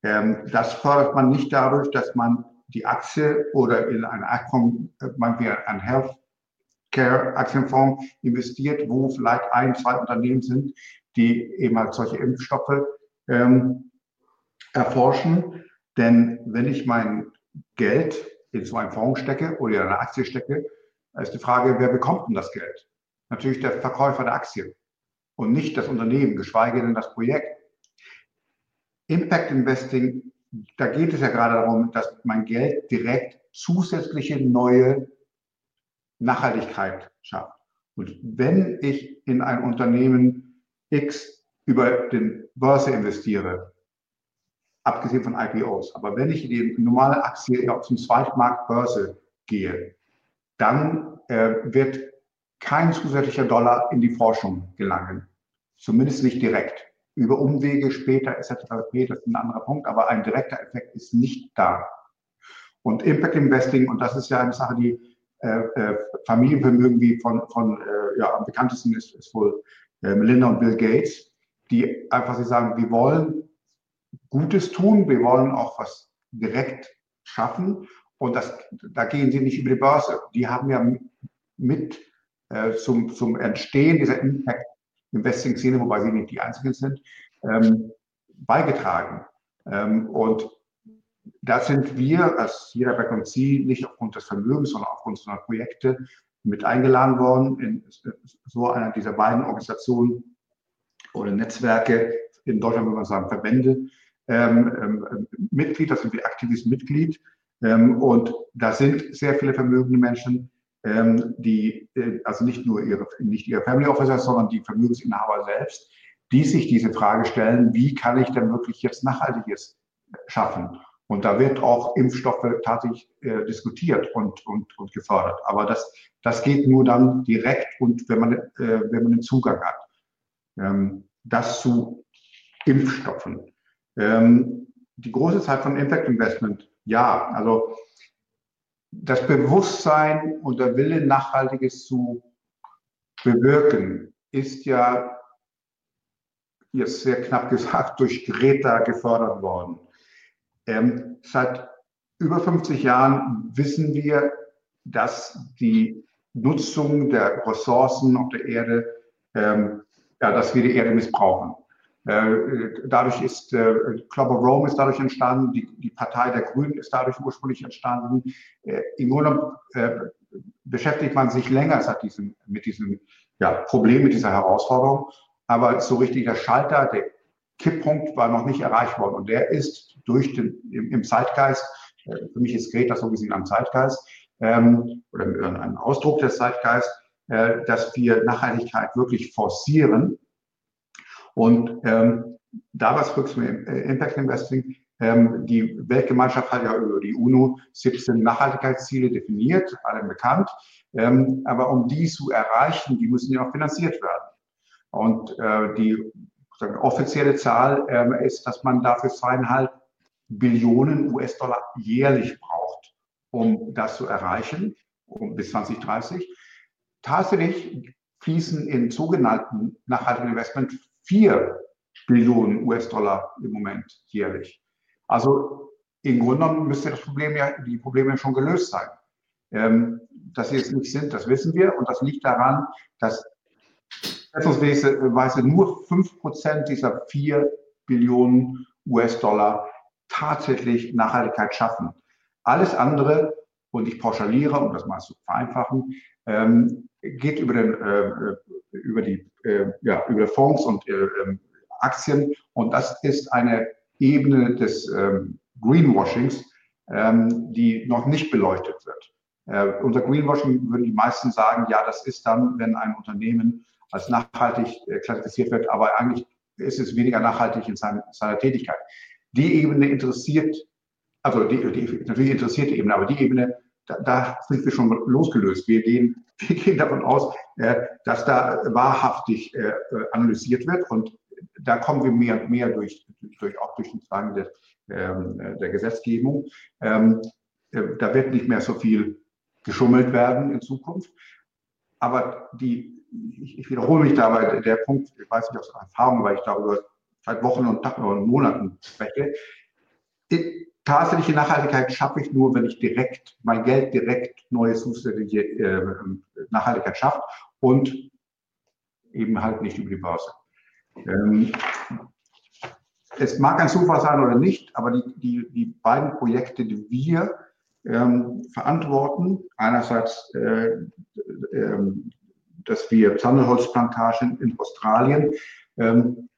S2: Ähm, das fördert man nicht dadurch, dass man die Aktie oder in ein Aktienfonds, man wie ein Healthcare Aktienfonds investiert, wo vielleicht ein, zwei Unternehmen sind, die eben halt solche Impfstoffe ähm, erforschen. Denn wenn ich mein Geld in so einen Fonds stecke oder in eine Aktie stecke, ist die Frage, wer bekommt denn das Geld? Natürlich der Verkäufer der Aktie und nicht das Unternehmen, geschweige denn das Projekt. Impact Investing da geht es ja gerade darum, dass mein Geld direkt zusätzliche neue Nachhaltigkeit schafft. Und wenn ich in ein Unternehmen X über den Börse investiere, abgesehen von IPOs, aber wenn ich in die normale Aktie auf zum Zweitmarkt Börse gehe, dann äh, wird kein zusätzlicher Dollar in die Forschung gelangen. Zumindest nicht direkt über Umwege später etc. das ist ein anderer Punkt, aber ein direkter Effekt ist nicht da. Und Impact Investing, und das ist ja eine Sache, die äh, äh, Familienvermögen wie von, von äh, ja, am bekanntesten ist, ist wohl äh, Melinda und Bill Gates, die einfach sie sagen, wir wollen Gutes tun, wir wollen auch was direkt schaffen und das, da gehen sie nicht über die Börse. Die haben ja mit äh, zum, zum Entstehen dieser Impact Investing-Szene, wobei sie nicht die einzigen sind, ähm, beigetragen. Ähm, und da sind wir als jeder Background C nicht aufgrund des Vermögens, sondern aufgrund unserer Projekte mit eingeladen worden in so einer dieser beiden Organisationen oder Netzwerke, in Deutschland würde man sagen Verbände, ähm, ähm, Mitglied, das sind wir aktives Mitglied Ähm, und da sind sehr viele vermögende Menschen, ähm, die, äh, also nicht nur ihre, nicht ihre Family Officers, sondern die Vermögensinhaber selbst, die sich diese Frage stellen, wie kann ich denn wirklich jetzt Nachhaltiges schaffen? Und da wird auch Impfstoffe tatsächlich äh, diskutiert und, und, und gefördert. Aber das, das geht nur dann direkt und wenn man, äh, wenn man den Zugang hat. Ähm, das zu Impfstoffen. Ähm, die große Zeit von Impact Investment, ja, also das Bewusstsein und der Wille, Nachhaltiges zu bewirken, ist ja jetzt sehr knapp [LAUGHS] gesagt durch Greta gefördert worden. Ähm, seit über 50 Jahren wissen wir, dass die Nutzung der Ressourcen auf der Erde, ähm, ja, dass wir die Erde missbrauchen. Äh, dadurch ist äh, Club of Rome ist dadurch entstanden, die, die Partei der Grünen ist dadurch ursprünglich entstanden. Äh, Im Grunde beschäftigt man sich länger seit diesem, mit diesem ja, Problem, mit dieser Herausforderung. Aber so richtig der Schalter, der Kipppunkt war noch nicht erreicht worden. Und der ist durch den, im, im Zeitgeist, für mich ist Greta so gesehen ein Zeitgeist, ähm, oder ein Ausdruck des Zeitgeists, äh, dass wir Nachhaltigkeit wirklich forcieren. Und ähm, da was rücks mit äh, Impact Investing, ähm, die Weltgemeinschaft hat ja über die UNO 17 Nachhaltigkeitsziele definiert, allen bekannt. Ähm, aber um die zu erreichen, die müssen ja auch finanziert werden. Und äh, die offizielle Zahl äh, ist, dass man dafür zweieinhalb Billionen US-Dollar jährlich braucht, um das zu erreichen, um, bis 2030. Tatsächlich fließen in sogenannten nachhaltigen Investment vier Billionen US-Dollar im Moment jährlich. Also im Grunde genommen müsste das Problem ja, die Probleme schon gelöst sein. Ähm, dass sie es nicht sind, das wissen wir. Und das liegt daran, dass schätzungsweise nur 5% dieser 4 Billionen US-Dollar tatsächlich Nachhaltigkeit schaffen. Alles andere, und ich pauschaliere, um das mal zu vereinfachen, ähm, geht über, den, äh, über, die, äh, ja, über Fonds und äh, ähm, Aktien. Und das ist eine Ebene des ähm, Greenwashings, ähm, die noch nicht beleuchtet wird. Äh, unter Greenwashing würden die meisten sagen, ja, das ist dann, wenn ein Unternehmen als nachhaltig äh, klassifiziert wird, aber eigentlich ist es weniger nachhaltig in seiner, seiner Tätigkeit. Die Ebene interessiert, also die, die, natürlich interessiert die Ebene, aber die Ebene, da, da sind wir schon losgelöst. Wir gehen, [LAUGHS] wir gehen davon aus, äh, dass da wahrhaftig äh, analysiert wird und da kommen wir mehr und mehr durch, durch auch durch den Zwang der, ähm, der Gesetzgebung. Ähm, äh, da wird nicht mehr so viel geschummelt werden in Zukunft. Aber die ich, wiederhole mich dabei, der Punkt, ich weiß nicht aus Erfahrung, weil ich darüber seit Wochen und Tagen und Monaten spreche. Die tatsächliche Nachhaltigkeit schaffe ich nur, wenn ich direkt, mein Geld direkt neue zusätzliche äh, Nachhaltigkeit schafft und eben halt nicht über die Börse. Ähm, es mag ein Zufall sein oder nicht, aber die, die, die beiden Projekte, die wir ähm, verantworten, einerseits äh, äh, dass wir Sandelholzplantagen in Australien ähm,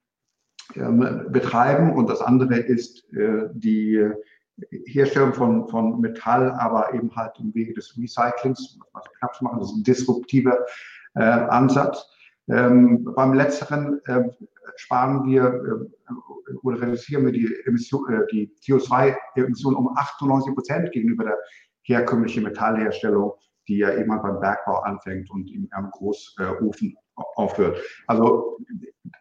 S2: ähm, betreiben und das andere ist äh, die Herstellung von, von Metall, aber eben halt im Wege des Recyclings, was wir knapp machen, das ist ein disruptiver äh, Ansatz. Ähm, beim letzteren äh, sparen wir äh, oder reduzieren wir die, Emission, äh, die CO2-Emissionen um 98 Prozent gegenüber der herkömmlichen Metallherstellung die ja immer beim Bergbau anfängt und im, am Großofen aufhört. Also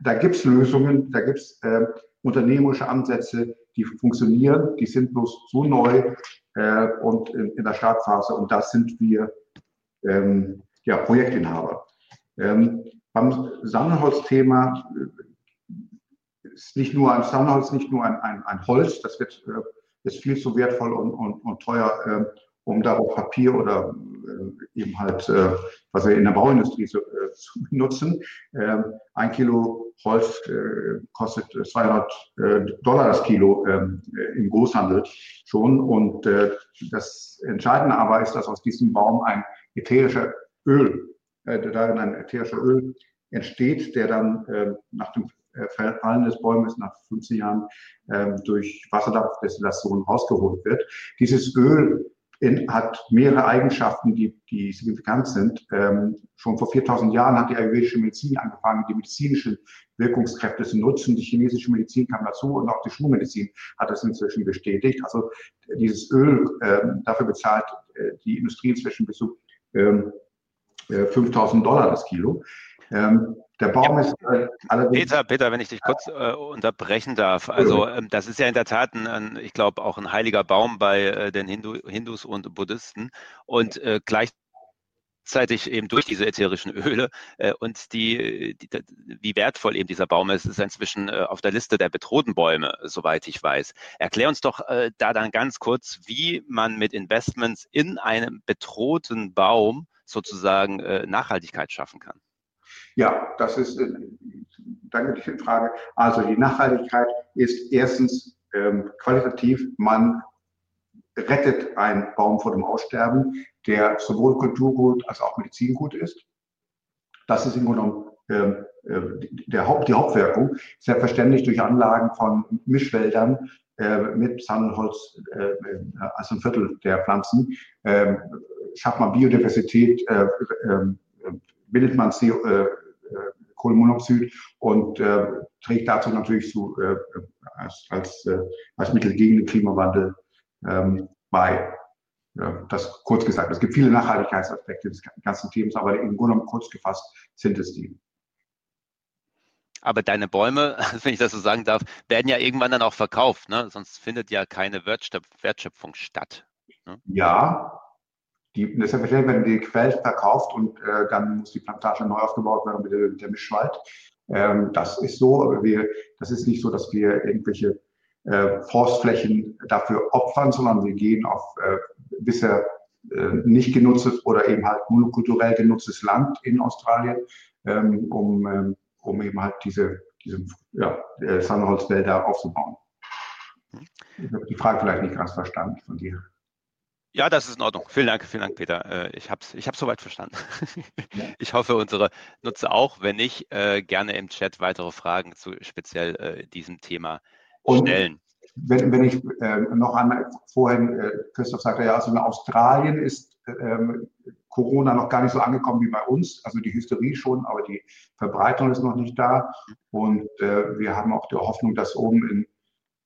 S2: da gibt es Lösungen, da gibt es äh, unternehmerische Ansätze, die funktionieren, die sind bloß so neu äh, und in, in, der Startphase und da sind wir ähm, ja, Projektinhaber. Ähm, beim Sandholz-Thema äh, ist nicht nur ein Sandholz, nicht nur ein, ein, ein Holz, das wird, äh, ist viel zu wertvoll und, und, und teuer äh, um darauf Papier oder äh, eben halt, äh, was wir in der Bauindustrie so, [LAUGHS] zu benutzen. Ähm, ein Kilo Holz kostet 200 äh, Dollar das Kilo ähm, äh, im Großhandel schon. Und das Entscheidende aber ist, dass aus diesem Baum ein ätherischer Öl, darin ein ätherischer Öl entsteht, der dann nach dem Fallen des Bäumes nach 15 Jahren ähm, durch Wasserdampfdestillation rausgeholt wird. Dieses Öl in, hat mehrere Eigenschaften, die, die signifikant sind. Ähm, schon vor 4000 Jahren hat die ayurvedische Medizin angefangen, die medizinischen Wirkungskräfte zu nutzen. Die chinesische Medizin kam dazu und auch die Schulmedizin hat das inzwischen bestätigt. Also dieses Öl, ähm, dafür bezahlt äh, die Industrie inzwischen bis zu ähm, äh, 5000 Dollar das Kilo. Ähm, der Baum ja. ist
S1: äh, allerdings. Peter, Peter, wenn ich dich kurz äh, unterbrechen darf. Also, ähm, das ist ja in der Tat, ein, ein, ich glaube, auch ein heiliger Baum bei äh, den Hindu, Hindus und Buddhisten. Und äh, gleichzeitig eben durch diese ätherischen Öle äh, und die, die, wie wertvoll eben dieser Baum ist, ist inzwischen äh, auf der Liste der bedrohten Bäume, soweit ich weiß. Erklär uns doch äh, da dann ganz kurz, wie man mit Investments in einem bedrohten Baum sozusagen äh, Nachhaltigkeit schaffen kann.
S2: Ja, das ist, danke für die Frage. Also die Nachhaltigkeit ist erstens ähm, qualitativ, man rettet einen Baum vor dem Aussterben, der sowohl Kulturgut als auch Medizingut ist. Das ist im Grunde genommen ähm, äh, der Haupt, die Hauptwirkung. Selbstverständlich durch Anlagen von Mischwäldern mit Sandholz äh, als ein Viertel der Pflanzen äh, schafft man Biodiversität, äh, ähm, bildet man CO, äh, Kohlenmonoxid und äh, trägt dazu natürlich zu, äh, als, als, als Mittel gegen den Klimawandel ähm, bei. das kurz gesagt. Es gibt viele Nachhaltigkeitsaspekte des ganzen Themas, aber im Grunde genommen kurz gefasst sind es die.
S1: Aber deine Bäume, [LAUGHS] wenn ich das so sagen darf, werden ja irgendwann dann auch verkauft, ne? sonst findet ja keine Wertschöpfung statt.
S2: Ne? Ja, die, selbstverständlich werden die Quellen verkauft und äh, dann muss die Plantage neu aufgebaut werden mit, der, mit der Mischwald. Ähm, das ist so, wir, das ist nicht so, dass wir irgendwelche äh, Forstflächen dafür opfern, sondern wir gehen auf äh, bisher äh, nicht genutztes oder eben halt monokulturell genutztes Land in Australien, ähm, um, ähm, um eben halt diese, diese ja, äh, Sandholzwälder aufzubauen. Ich habe die Frage vielleicht nicht ganz verstanden von dir.
S1: Ja, das ist in Ordnung. Vielen Dank, vielen Dank, Peter. Äh, ich habe es ich hab's soweit verstanden. [LAUGHS] Ich hoffe, unsere Nutzer auch. Wenn nicht, äh, gerne im Chat weitere Fragen zu speziell diesem Thema stellen.
S2: Und wenn, wenn ich noch einmal vorhin, Christoph sagte ja, also in Australien ist ähm, Corona noch gar nicht so angekommen wie bei uns, also die Hysterie schon, aber die Verbreitung ist noch nicht da. Und wir haben auch die Hoffnung, dass oben in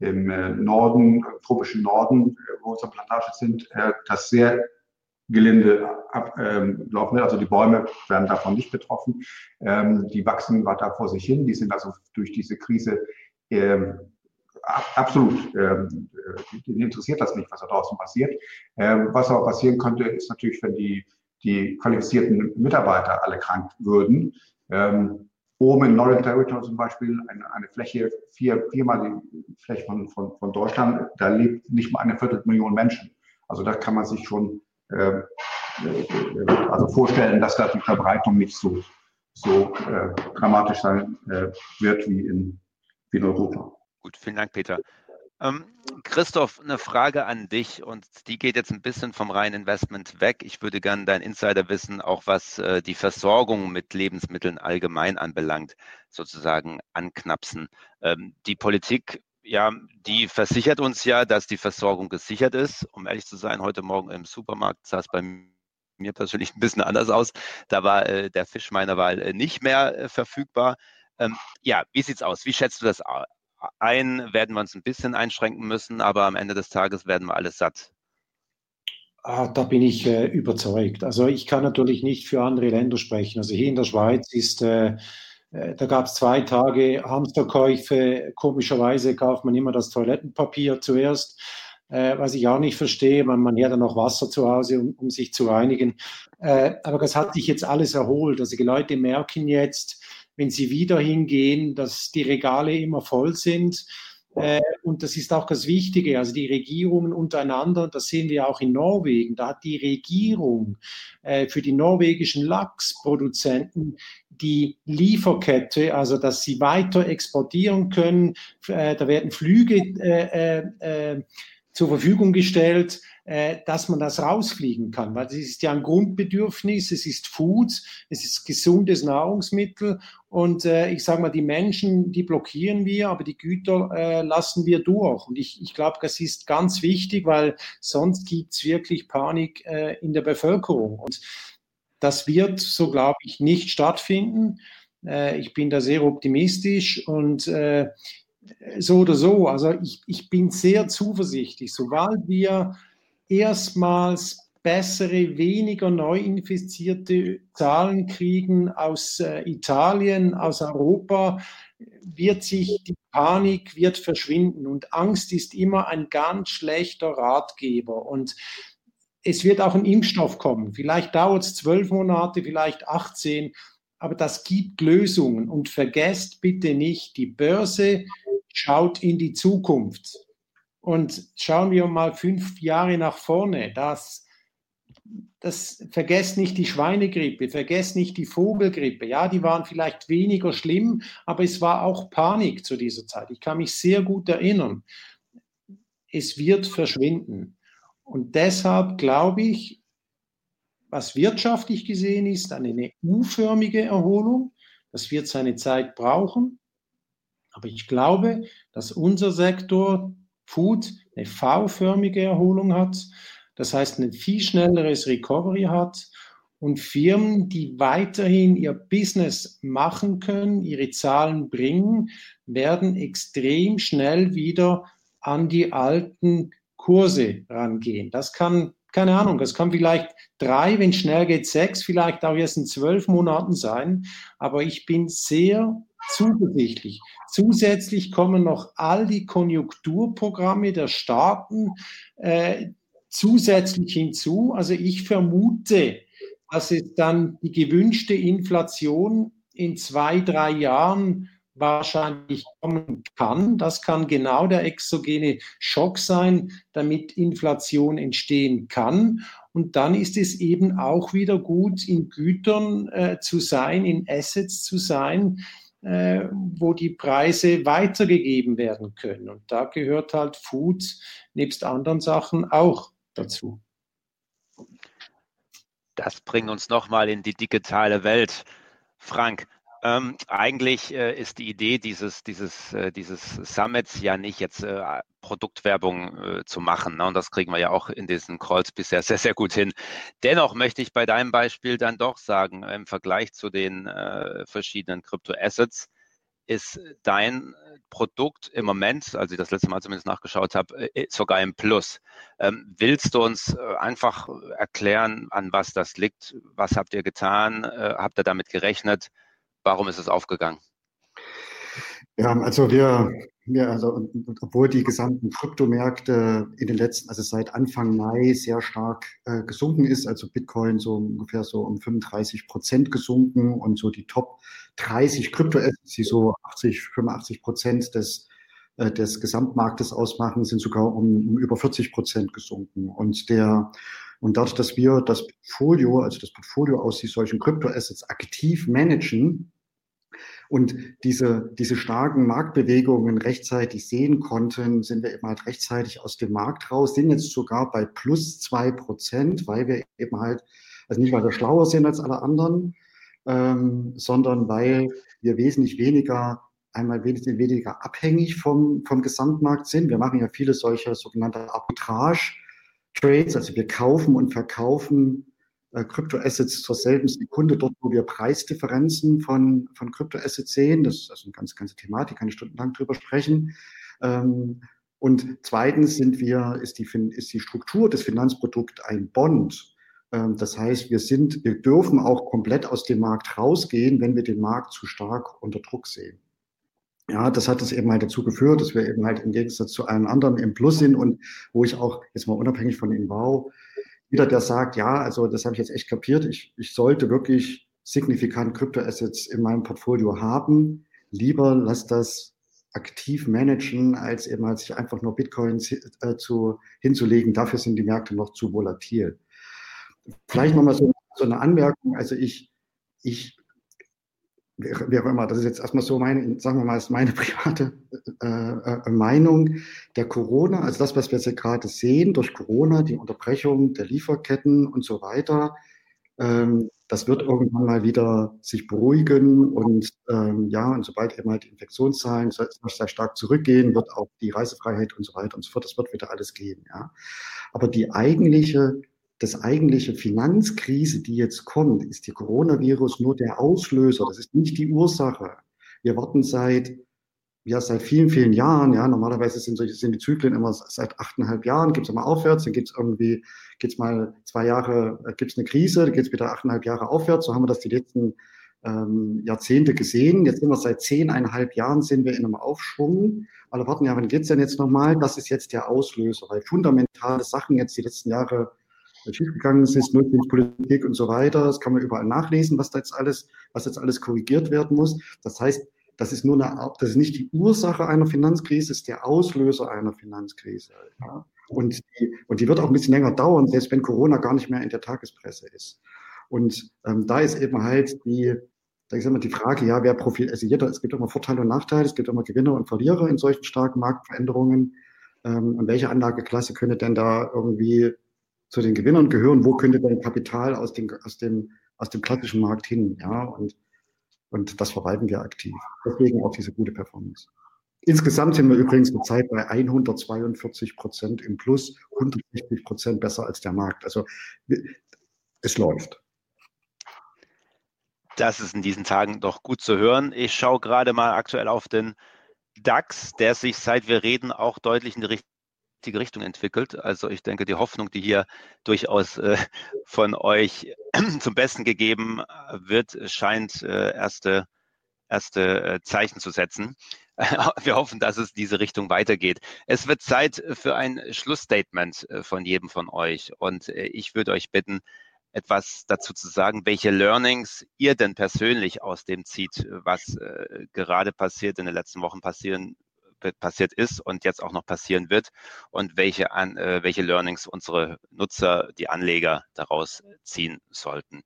S2: im äh, Norden, tropischen Norden, äh, wo unsere Plantagen sind, äh, das sehr gelinde ablaufen ähm, Also die Bäume werden davon nicht betroffen. Ähm, die wachsen weiter vor sich hin. Die sind also durch diese Krise ähm, absolut, ähm, interessiert das nicht, was da draußen passiert. Ähm, was aber passieren könnte, ist natürlich, wenn die, die qualifizierten Mitarbeiter alle krank würden. Ähm, oben in Northern Territory zum Beispiel eine, eine Fläche, vier, viermal die Fläche von, von, von Deutschland, da lebt nicht mal eine Viertelmillion Menschen. Also da kann man sich schon äh, äh, also vorstellen, dass da die Verbreitung nicht so, so äh, dramatisch sein äh, wird wie in, wie in Europa.
S1: Gut, vielen Dank, Peter. Ähm, Christoph, eine Frage an dich und die geht jetzt ein bisschen vom reinen Investment weg. Ich würde gerne dein Insider wissen, auch was äh, die Versorgung mit Lebensmitteln allgemein anbelangt, sozusagen anknapsen. Ähm, die Politik, ja, die versichert uns ja, dass die Versorgung gesichert ist. Um ehrlich zu sein, heute Morgen im Supermarkt sah es bei mir persönlich ein bisschen anders aus. Da war äh, der Fisch meiner Wahl äh, nicht mehr verfügbar. Ähm, ja, wie sieht's aus? Wie schätzt du das ein werden wir uns ein bisschen einschränken müssen, aber am Ende des Tages werden wir alles satt.
S3: Ah, da bin ich äh, überzeugt. Also ich kann natürlich nicht für andere Länder sprechen. Also hier in der Schweiz ist, äh, äh, da gab es zwei Tage Hamsterkäufe. Komischerweise kauft man immer das Toilettenpapier zuerst, äh, was ich auch nicht verstehe. Man, man hat dann noch Wasser zu Hause, um, um sich zu reinigen. Äh, aber das hat sich jetzt alles erholt. Also die Leute merken jetzt, wenn sie wieder hingehen, dass die Regale immer voll sind. Äh, und das ist auch das Wichtige, also die Regierungen untereinander, das sehen wir auch in Norwegen, da hat die Regierung äh, für die norwegischen Lachsproduzenten die Lieferkette, also dass sie weiter exportieren können. Äh, da werden Flüge zur Verfügung gestellt, dass man das rausfliegen kann, weil es ist ja ein Grundbedürfnis, es ist Food, es ist gesundes Nahrungsmittel und äh, ich sage mal, die Menschen, die blockieren wir, aber die Güter äh, lassen wir durch. Und ich, ich glaube, das ist ganz wichtig, weil sonst gibt es wirklich Panik äh, in der Bevölkerung. Und das wird, so glaube ich, nicht stattfinden. Äh, ich bin da sehr optimistisch und äh, so oder so, also ich, ich bin sehr zuversichtlich, sobald wir erstmals bessere, weniger neu infizierte Zahlen kriegen aus äh, Italien, aus Europa, wird sich die Panik wird verschwinden und Angst ist immer ein ganz schlechter Ratgeber und es wird auch ein Impfstoff kommen. Vielleicht dauert es zwölf Monate, vielleicht 18, aber das gibt Lösungen und vergesst bitte nicht, die Börse schaut in die Zukunft. Und schauen wir mal fünf Jahre nach vorne. Das, das vergesst nicht die Schweinegrippe, vergesst nicht die Vogelgrippe. Ja, die waren vielleicht weniger schlimm, aber es war auch Panik zu dieser Zeit. Ich kann mich sehr gut erinnern. Es wird verschwinden. Und deshalb glaube ich, was wirtschaftlich gesehen ist, eine U-förmige Erholung. Das wird seine Zeit brauchen. Aber ich glaube, dass unser Sektor Food eine V-förmige Erholung hat. Das heißt, ein viel schnelleres Recovery hat und Firmen, die weiterhin ihr Business machen können, ihre Zahlen bringen, werden extrem schnell wieder an die alten Kurse rangehen. Das kann, keine Ahnung, das kann vielleicht drei, wenn schnell geht, sechs, vielleicht auch erst in zwölf Monaten sein. Aber ich bin sehr zuversichtlich. Zusätzlich kommen noch all die Konjunkturprogramme der Staaten äh, zusätzlich hinzu. Also ich vermute, dass es dann die gewünschte Inflation in zwei, drei Jahren wahrscheinlich kommen kann. Das kann genau der exogene Schock sein, damit Inflation entstehen kann. Und dann ist es eben auch wieder gut, in Gütern äh, zu sein, in Assets zu sein, äh, wo die Preise weitergegeben werden können. Und da gehört halt Food nebst anderen Sachen auch dazu.
S1: Das bringt uns nochmal in die digitale Welt. Frank, ähm, eigentlich äh, ist die Idee dieses, dieses, äh, dieses Summits ja nicht jetzt äh, Produktwerbung äh, zu machen. Ne? Und das kriegen wir ja auch in diesen Calls bisher sehr, sehr gut hin. Dennoch möchte ich bei deinem Beispiel dann doch sagen, im Vergleich zu den äh, verschiedenen Kryptoassets, ist dein Produkt im Moment, als ich das letzte Mal zumindest nachgeschaut habe, äh, sogar im Plus. Ähm, willst du uns einfach erklären, an was das liegt? Was habt ihr getan? Habt ihr damit gerechnet? Warum ist es aufgegangen?
S4: Ja, also wir, wir also, obwohl die gesamten Kryptomärkte in den letzten, also seit Anfang Mai sehr stark äh, gesunken ist, also Bitcoin so ungefähr so um 35 Prozent gesunken und so die Top 30 Kryptoassets, die so 80, 85 Prozent des äh, des Gesamtmarktes ausmachen, sind sogar um, um über 40 Prozent gesunken. Und der und dadurch, dass wir das Portfolio, also das Portfolio aus solchen Kryptoassets aktiv managen und diese, diese starken Marktbewegungen rechtzeitig sehen konnten, sind wir eben halt rechtzeitig aus dem Markt raus, sind jetzt sogar bei plus zwei Prozent, weil wir eben halt, also nicht weil wir schlauer sind als alle anderen, ähm, sondern weil wir wesentlich weniger einmal wesentlich weniger abhängig vom, vom Gesamtmarkt sind. Wir machen ja viele solcher sogenannte Arbitrage Trades, also wir kaufen und verkaufen Kryptoassets zur selben Sekunde, dort, wo wir Preisdifferenzen von, von Kryptoassets sehen. Das ist also eine ganz, ganze Thematik, kann ich stundenlang drüber sprechen. Ähm, und zweitens sind wir, ist die, ist die Struktur des Finanzprodukts ein Bond. Ähm, das heißt, wir sind, wir dürfen auch komplett aus dem Markt rausgehen, wenn wir den Markt zu stark unter Druck sehen ja, das hat es eben halt dazu geführt, dass wir eben halt im Gegensatz zu allen anderen im Plus sind und wo ich auch jetzt mal unabhängig von wow, jeder, der sagt, ja, also das habe ich jetzt echt kapiert, ich, ich sollte wirklich signifikant Kryptoassets in meinem Portfolio haben, lieber lass das aktiv managen, als eben halt sich einfach nur Bitcoins äh, zu, hinzulegen. Dafür sind die Märkte noch zu volatil. Vielleicht nochmal so, so eine Anmerkung. Also ich, ich wie auch immer, das ist jetzt erstmal so meine, sagen wir mal, ist meine [LAUGHS] private äh, äh, Meinung der Corona, also das, was wir jetzt gerade sehen durch Corona, die Unterbrechung der Lieferketten und so weiter, ähm, das wird irgendwann mal wieder sich beruhigen und ähm, ja, und sobald eben halt die Infektionszahlen sehr, stark zurückgehen, wird auch die Reisefreiheit und so weiter und so fort, das wird wieder alles gehen, ja. Aber die eigentliche das eigentliche Finanzkrise, die jetzt kommt, ist die Coronavirus nur der Auslöser. Das ist nicht die Ursache. Wir warten seit, ja, seit vielen, vielen Jahren. Ja, normalerweise sind, solche, sind die Zyklen immer seit achteinhalb Jahren. Gibt es immer aufwärts, dann gibt es irgendwie, gibt es mal zwei Jahre, äh, gibt es eine Krise, dann geht es wieder achteinhalb Jahre aufwärts. So haben wir das die letzten ähm, Jahrzehnte gesehen. Jetzt sind wir seit zehneinhalb Jahren sind wir in einem Aufschwung. Alle warten ja, wann geht's denn jetzt nochmal? Das ist jetzt der Auslöser, weil fundamentale Sachen jetzt die letzten Jahre schiefgegangen ist, Nullzinspolitik und so weiter. Das kann man überall nachlesen, was da jetzt alles, was jetzt alles korrigiert werden muss. Das heißt, das ist nur eine, das ist nicht die Ursache einer Finanzkrise, das ist der Auslöser einer Finanzkrise. Ja. Und, die, und die wird auch ein bisschen länger dauern, selbst wenn Corona gar nicht mehr in der Tagespresse ist. Und ähm, da ist eben halt die, da ist immer die Frage, ja, wer profitiert, also jeder, es gibt immer Vorteile und Nachteile, es gibt immer Gewinner und Verlierer in solchen starken Marktveränderungen. Ähm, und welche Anlageklasse könnte denn da irgendwie zu den Gewinnern gehören, wo könnte denn Kapital aus dem, aus dem, aus dem klassischen Markt hin, ja, und, und das verwalten wir aktiv. Deswegen auch diese gute Performance. Insgesamt sind wir übrigens zurzeit bei 142 Prozent im Plus, 160 Prozent besser als der Markt. Also es läuft.
S1: Das ist in diesen Tagen doch gut zu hören. Ich schaue gerade mal aktuell auf den DAX, der sich seit wir reden auch deutlich in die Richtung richtige Richtung entwickelt. Also ich denke, die Hoffnung, die hier durchaus äh, von euch [CLEARS THROAT] zum Besten gegeben äh, wird, scheint äh, erste, erste äh, Zeichen zu setzen. [LAUGHS] Wir hoffen, dass es diese Richtung weitergeht. Es wird Zeit für ein Schlussstatement von jedem von euch. Und ich würde euch bitten, etwas dazu zu sagen, welche Learnings ihr denn persönlich aus dem zieht, was gerade passiert, in den letzten Wochen passieren passiert ist und jetzt auch noch passieren wird und welche, an, äh, welche Learnings unsere Nutzer, die Anleger daraus ziehen sollten.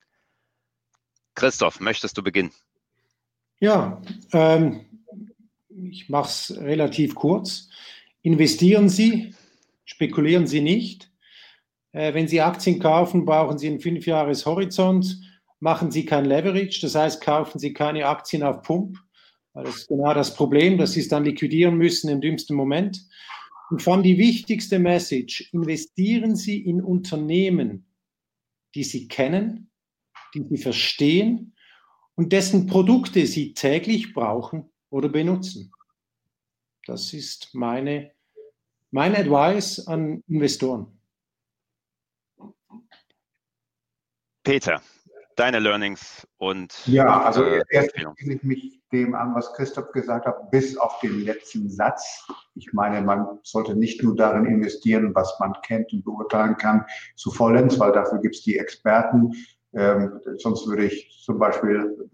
S1: Christoph, möchtest du beginnen?
S3: Ja, ähm, ich mache es relativ kurz. Investieren Sie, spekulieren Sie nicht. Äh, wenn Sie Aktien kaufen, brauchen Sie einen Fünfjahres-Horizont. Machen Sie kein Leverage, das heißt, kaufen Sie keine Aktien auf Pump das ist genau das Problem, dass sie es dann liquidieren müssen im dümmsten Moment. Und vor allem die wichtigste Message, investieren Sie in Unternehmen, die Sie kennen, die Sie verstehen und dessen Produkte Sie täglich brauchen oder benutzen. Das ist meine, mein Advice an Investoren.
S1: Peter, deine Learnings und.
S2: Ja, also äh, erst ich mich dem an, was Christoph gesagt hat, bis auf den letzten Satz. Ich meine, man sollte nicht nur darin investieren, was man kennt und beurteilen kann, zu vollends, weil dafür gibt es die Experten. Ähm, sonst würde ich zum Beispiel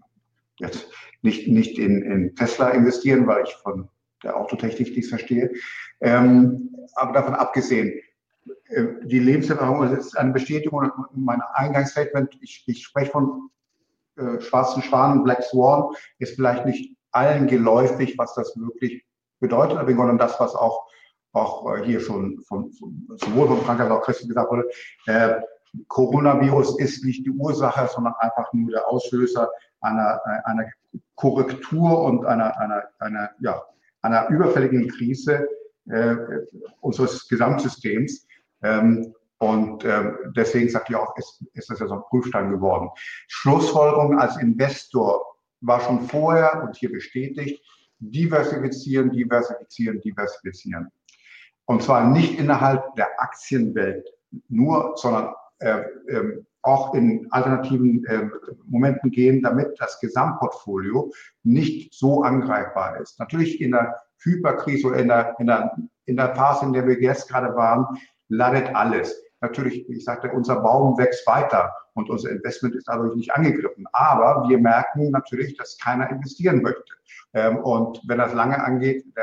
S2: jetzt nicht, nicht in, in Tesla investieren, weil ich von der Autotechnik nichts verstehe. Ähm, aber davon abgesehen, äh, die Lebenserfahrung ist eine Bestätigung mein Eingangsstatement. Ich, ich spreche von äh, schwarzen Schwan, Black Swan, ist vielleicht nicht allen geläufig, was das wirklich bedeutet, aber sondern das, was auch, auch äh, hier schon von, von, sowohl von Frank als auch Christian gesagt wurde, äh, Coronavirus ist nicht die Ursache, sondern einfach nur der Auslöser einer, einer Korrektur und einer, einer, einer, ja, einer überfälligen Krise äh, unseres Gesamtsystems. Ähm, und äh, deswegen sagt ich auch, ist, ist das ja so ein Prüfstein geworden. Schlussfolgerung als Investor war schon vorher und hier bestätigt, diversifizieren, diversifizieren, diversifizieren. Und zwar nicht innerhalb der Aktienwelt nur, sondern äh, äh, auch in alternativen äh, Momenten gehen, damit das Gesamtportfolio nicht so angreifbar ist. Natürlich in der Hyperkrise oder in der, in der, in der Phase, in der wir jetzt gerade waren, ladet alles natürlich, ich sagte, unser Baum wächst weiter und unser Investment ist dadurch nicht angegriffen. Aber wir merken natürlich, dass keiner investieren möchte. Ähm, und wenn das lange angeht, äh,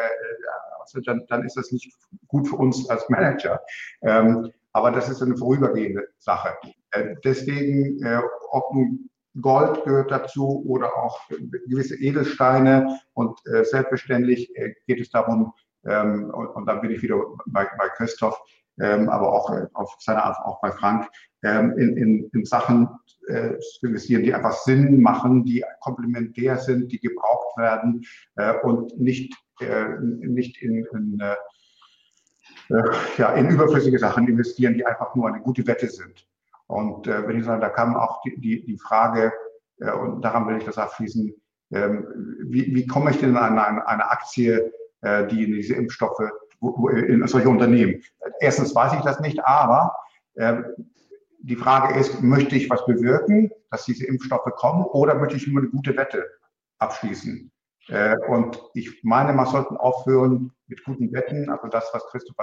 S2: also dann, dann ist das nicht gut für uns als Manager. Ähm, aber das ist eine vorübergehende Sache. Äh, deswegen, äh, ob nun Gold gehört dazu oder auch gewisse Edelsteine. Und äh, selbstverständlich äh, geht es darum, ähm, und, und dann bin ich wieder bei, bei Christoph, ähm, aber auch äh, auf seiner Art auch bei Frank, ähm, in, in, in Sachen äh, zu investieren, die einfach Sinn machen, die komplementär sind, die gebraucht werden äh, und nicht, äh, nicht in, in, äh, äh, ja, in überflüssige Sachen investieren, die einfach nur eine gute Wette sind. Und äh, wenn ich sage, da kam auch die, die, die Frage, äh, und daran will ich das abschließen, ähm, wie, wie komme ich denn an eine, eine Aktie, äh, die diese Impfstoffe in solche Unternehmen? Erstens weiß ich das nicht, aber äh, die Frage ist, möchte ich was bewirken, dass diese Impfstoffe kommen, oder möchte ich nur eine gute Wette abschließen? Äh, und ich meine, man sollte aufhören mit guten Wetten, also das, was Christoph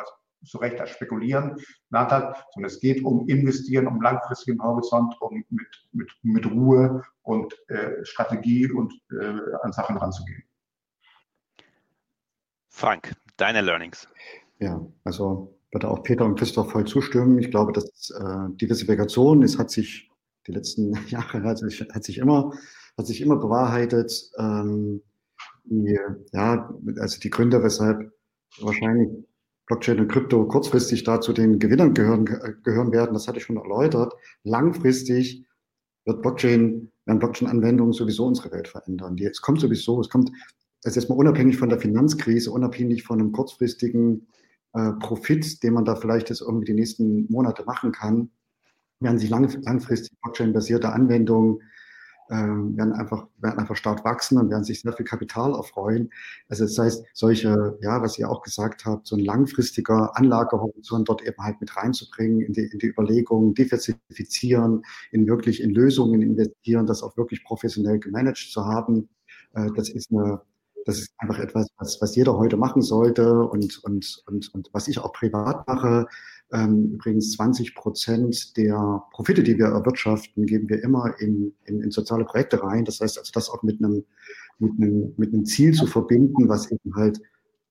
S2: zu Recht als Spekulieren genannt hat, sondern es geht um Investieren, um langfristigen Horizont, um mit, mit, mit Ruhe und äh, Strategie und äh, an Sachen ranzugehen.
S1: Frank, deine Learnings.
S4: Ja, also würde auch Peter und Christoph voll zustimmen. Ich glaube, dass äh, Diversifikation, es hat sich die letzten [LAUGHS] Jahre hat sich, hat sich immer, hat sich immer bewahrheitet. Ähm, die, ja, also die Gründe, weshalb wahrscheinlich Blockchain und Krypto kurzfristig da zu den Gewinnern gehören, gehören werden, das hatte ich schon erläutert. Langfristig wird Blockchain, werden Blockchain-Anwendungen sowieso unsere Welt verändern. Die, es kommt sowieso, es kommt, ist erstmal unabhängig von der Finanzkrise, unabhängig von einem kurzfristigen äh, Profit, den man da vielleicht jetzt irgendwie die nächsten Monate machen kann, werden sich lang, langfristig Blockchain-basierte Anwendungen ähm, werden einfach, werden einfach stark wachsen und werden sich sehr viel Kapital erfreuen. Also das heißt, solche, ja, was ihr auch gesagt habt, so ein langfristiger Anlagehorizont dort eben halt mit reinzubringen in die, in die Überlegungen, diversifizieren, in wirklich in Lösungen investieren, das auch wirklich professionell gemanagt zu haben. Äh, das ist eine, das ist einfach etwas, was, was jeder heute machen sollte und, und, und, und was ich auch privat mache. Ähm, übrigens 20 Prozent der Profite, die wir erwirtschaften, geben wir immer in, in, in soziale Projekte rein. Das heißt also, das auch mit einem, mit einem, mit einem Ziel zu verbinden, was eben halt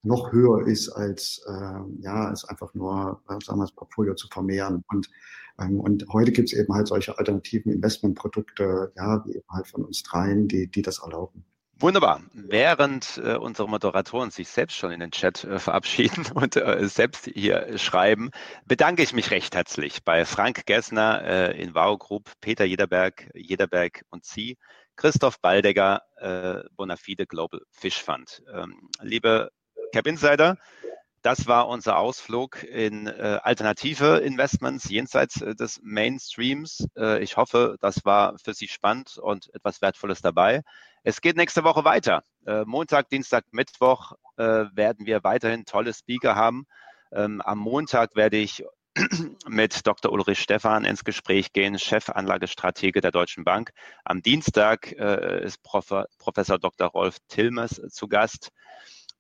S4: noch höher ist als, äh, ja, als einfach nur, äh, sagen wir, das Portfolio zu vermehren. Und, ähm, und heute gibt es eben halt solche alternativen Investmentprodukte, ja, wie eben halt von uns dreien, die, die das erlauben.
S1: Wunderbar. Während äh, unsere Moderatoren sich selbst schon in den Chat äh, verabschieden [LAUGHS] und äh, selbst hier schreiben, bedanke ich mich recht herzlich bei Frank Gessner äh, in Wow Group, Peter Jederberg, Jederberg und Sie, Christoph Baldegger, äh, Bonafide Global Fish Fund. Ähm, liebe Cap Insider, das war unser Ausflug in äh, alternative Investments jenseits äh, des Mainstreams. Äh, ich hoffe, das war für Sie spannend und etwas Wertvolles dabei. Es geht nächste Woche weiter. Äh, Montag, Dienstag, Mittwoch äh, werden wir weiterhin tolle Speaker haben. Ähm, am Montag werde ich [CLEARS THROAT] mit Dr. Ulrich Stephan ins Gespräch gehen, Chefanlagestratege der Deutschen Bank. Am Dienstag äh, ist Prof. Professor Dr. Rolf Tilmes zu Gast.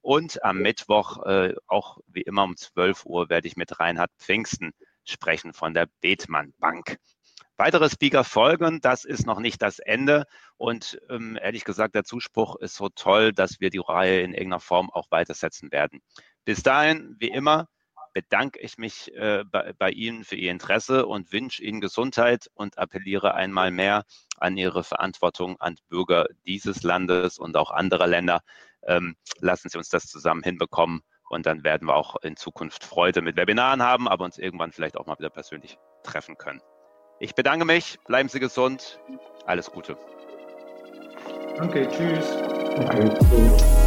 S1: Und am Mittwoch, auch wie immer um 12 Uhr, werde ich mit Reinhard Pfingsten sprechen von der Bethmann Bank. Weitere Speaker folgen, das ist noch nicht das Ende. Und ähm, ehrlich gesagt, der Zuspruch ist so toll, dass wir die Reihe in irgendeiner Form auch weitersetzen werden. Bis dahin, wie immer, bedanke ich mich äh, bei, bei, Ihnen für Ihr Interesse und wünsche Ihnen Gesundheit und appelliere einmal mehr an Ihre Verantwortung an Bürger dieses Landes und auch anderer Länder, ähm, lassen Sie uns das zusammen hinbekommen und dann werden wir auch in Zukunft Freude mit Webinaren haben, aber uns irgendwann vielleicht auch mal wieder persönlich treffen können. Ich bedanke mich, bleiben Sie gesund, alles Gute.
S3: Danke, tschüss. Okay.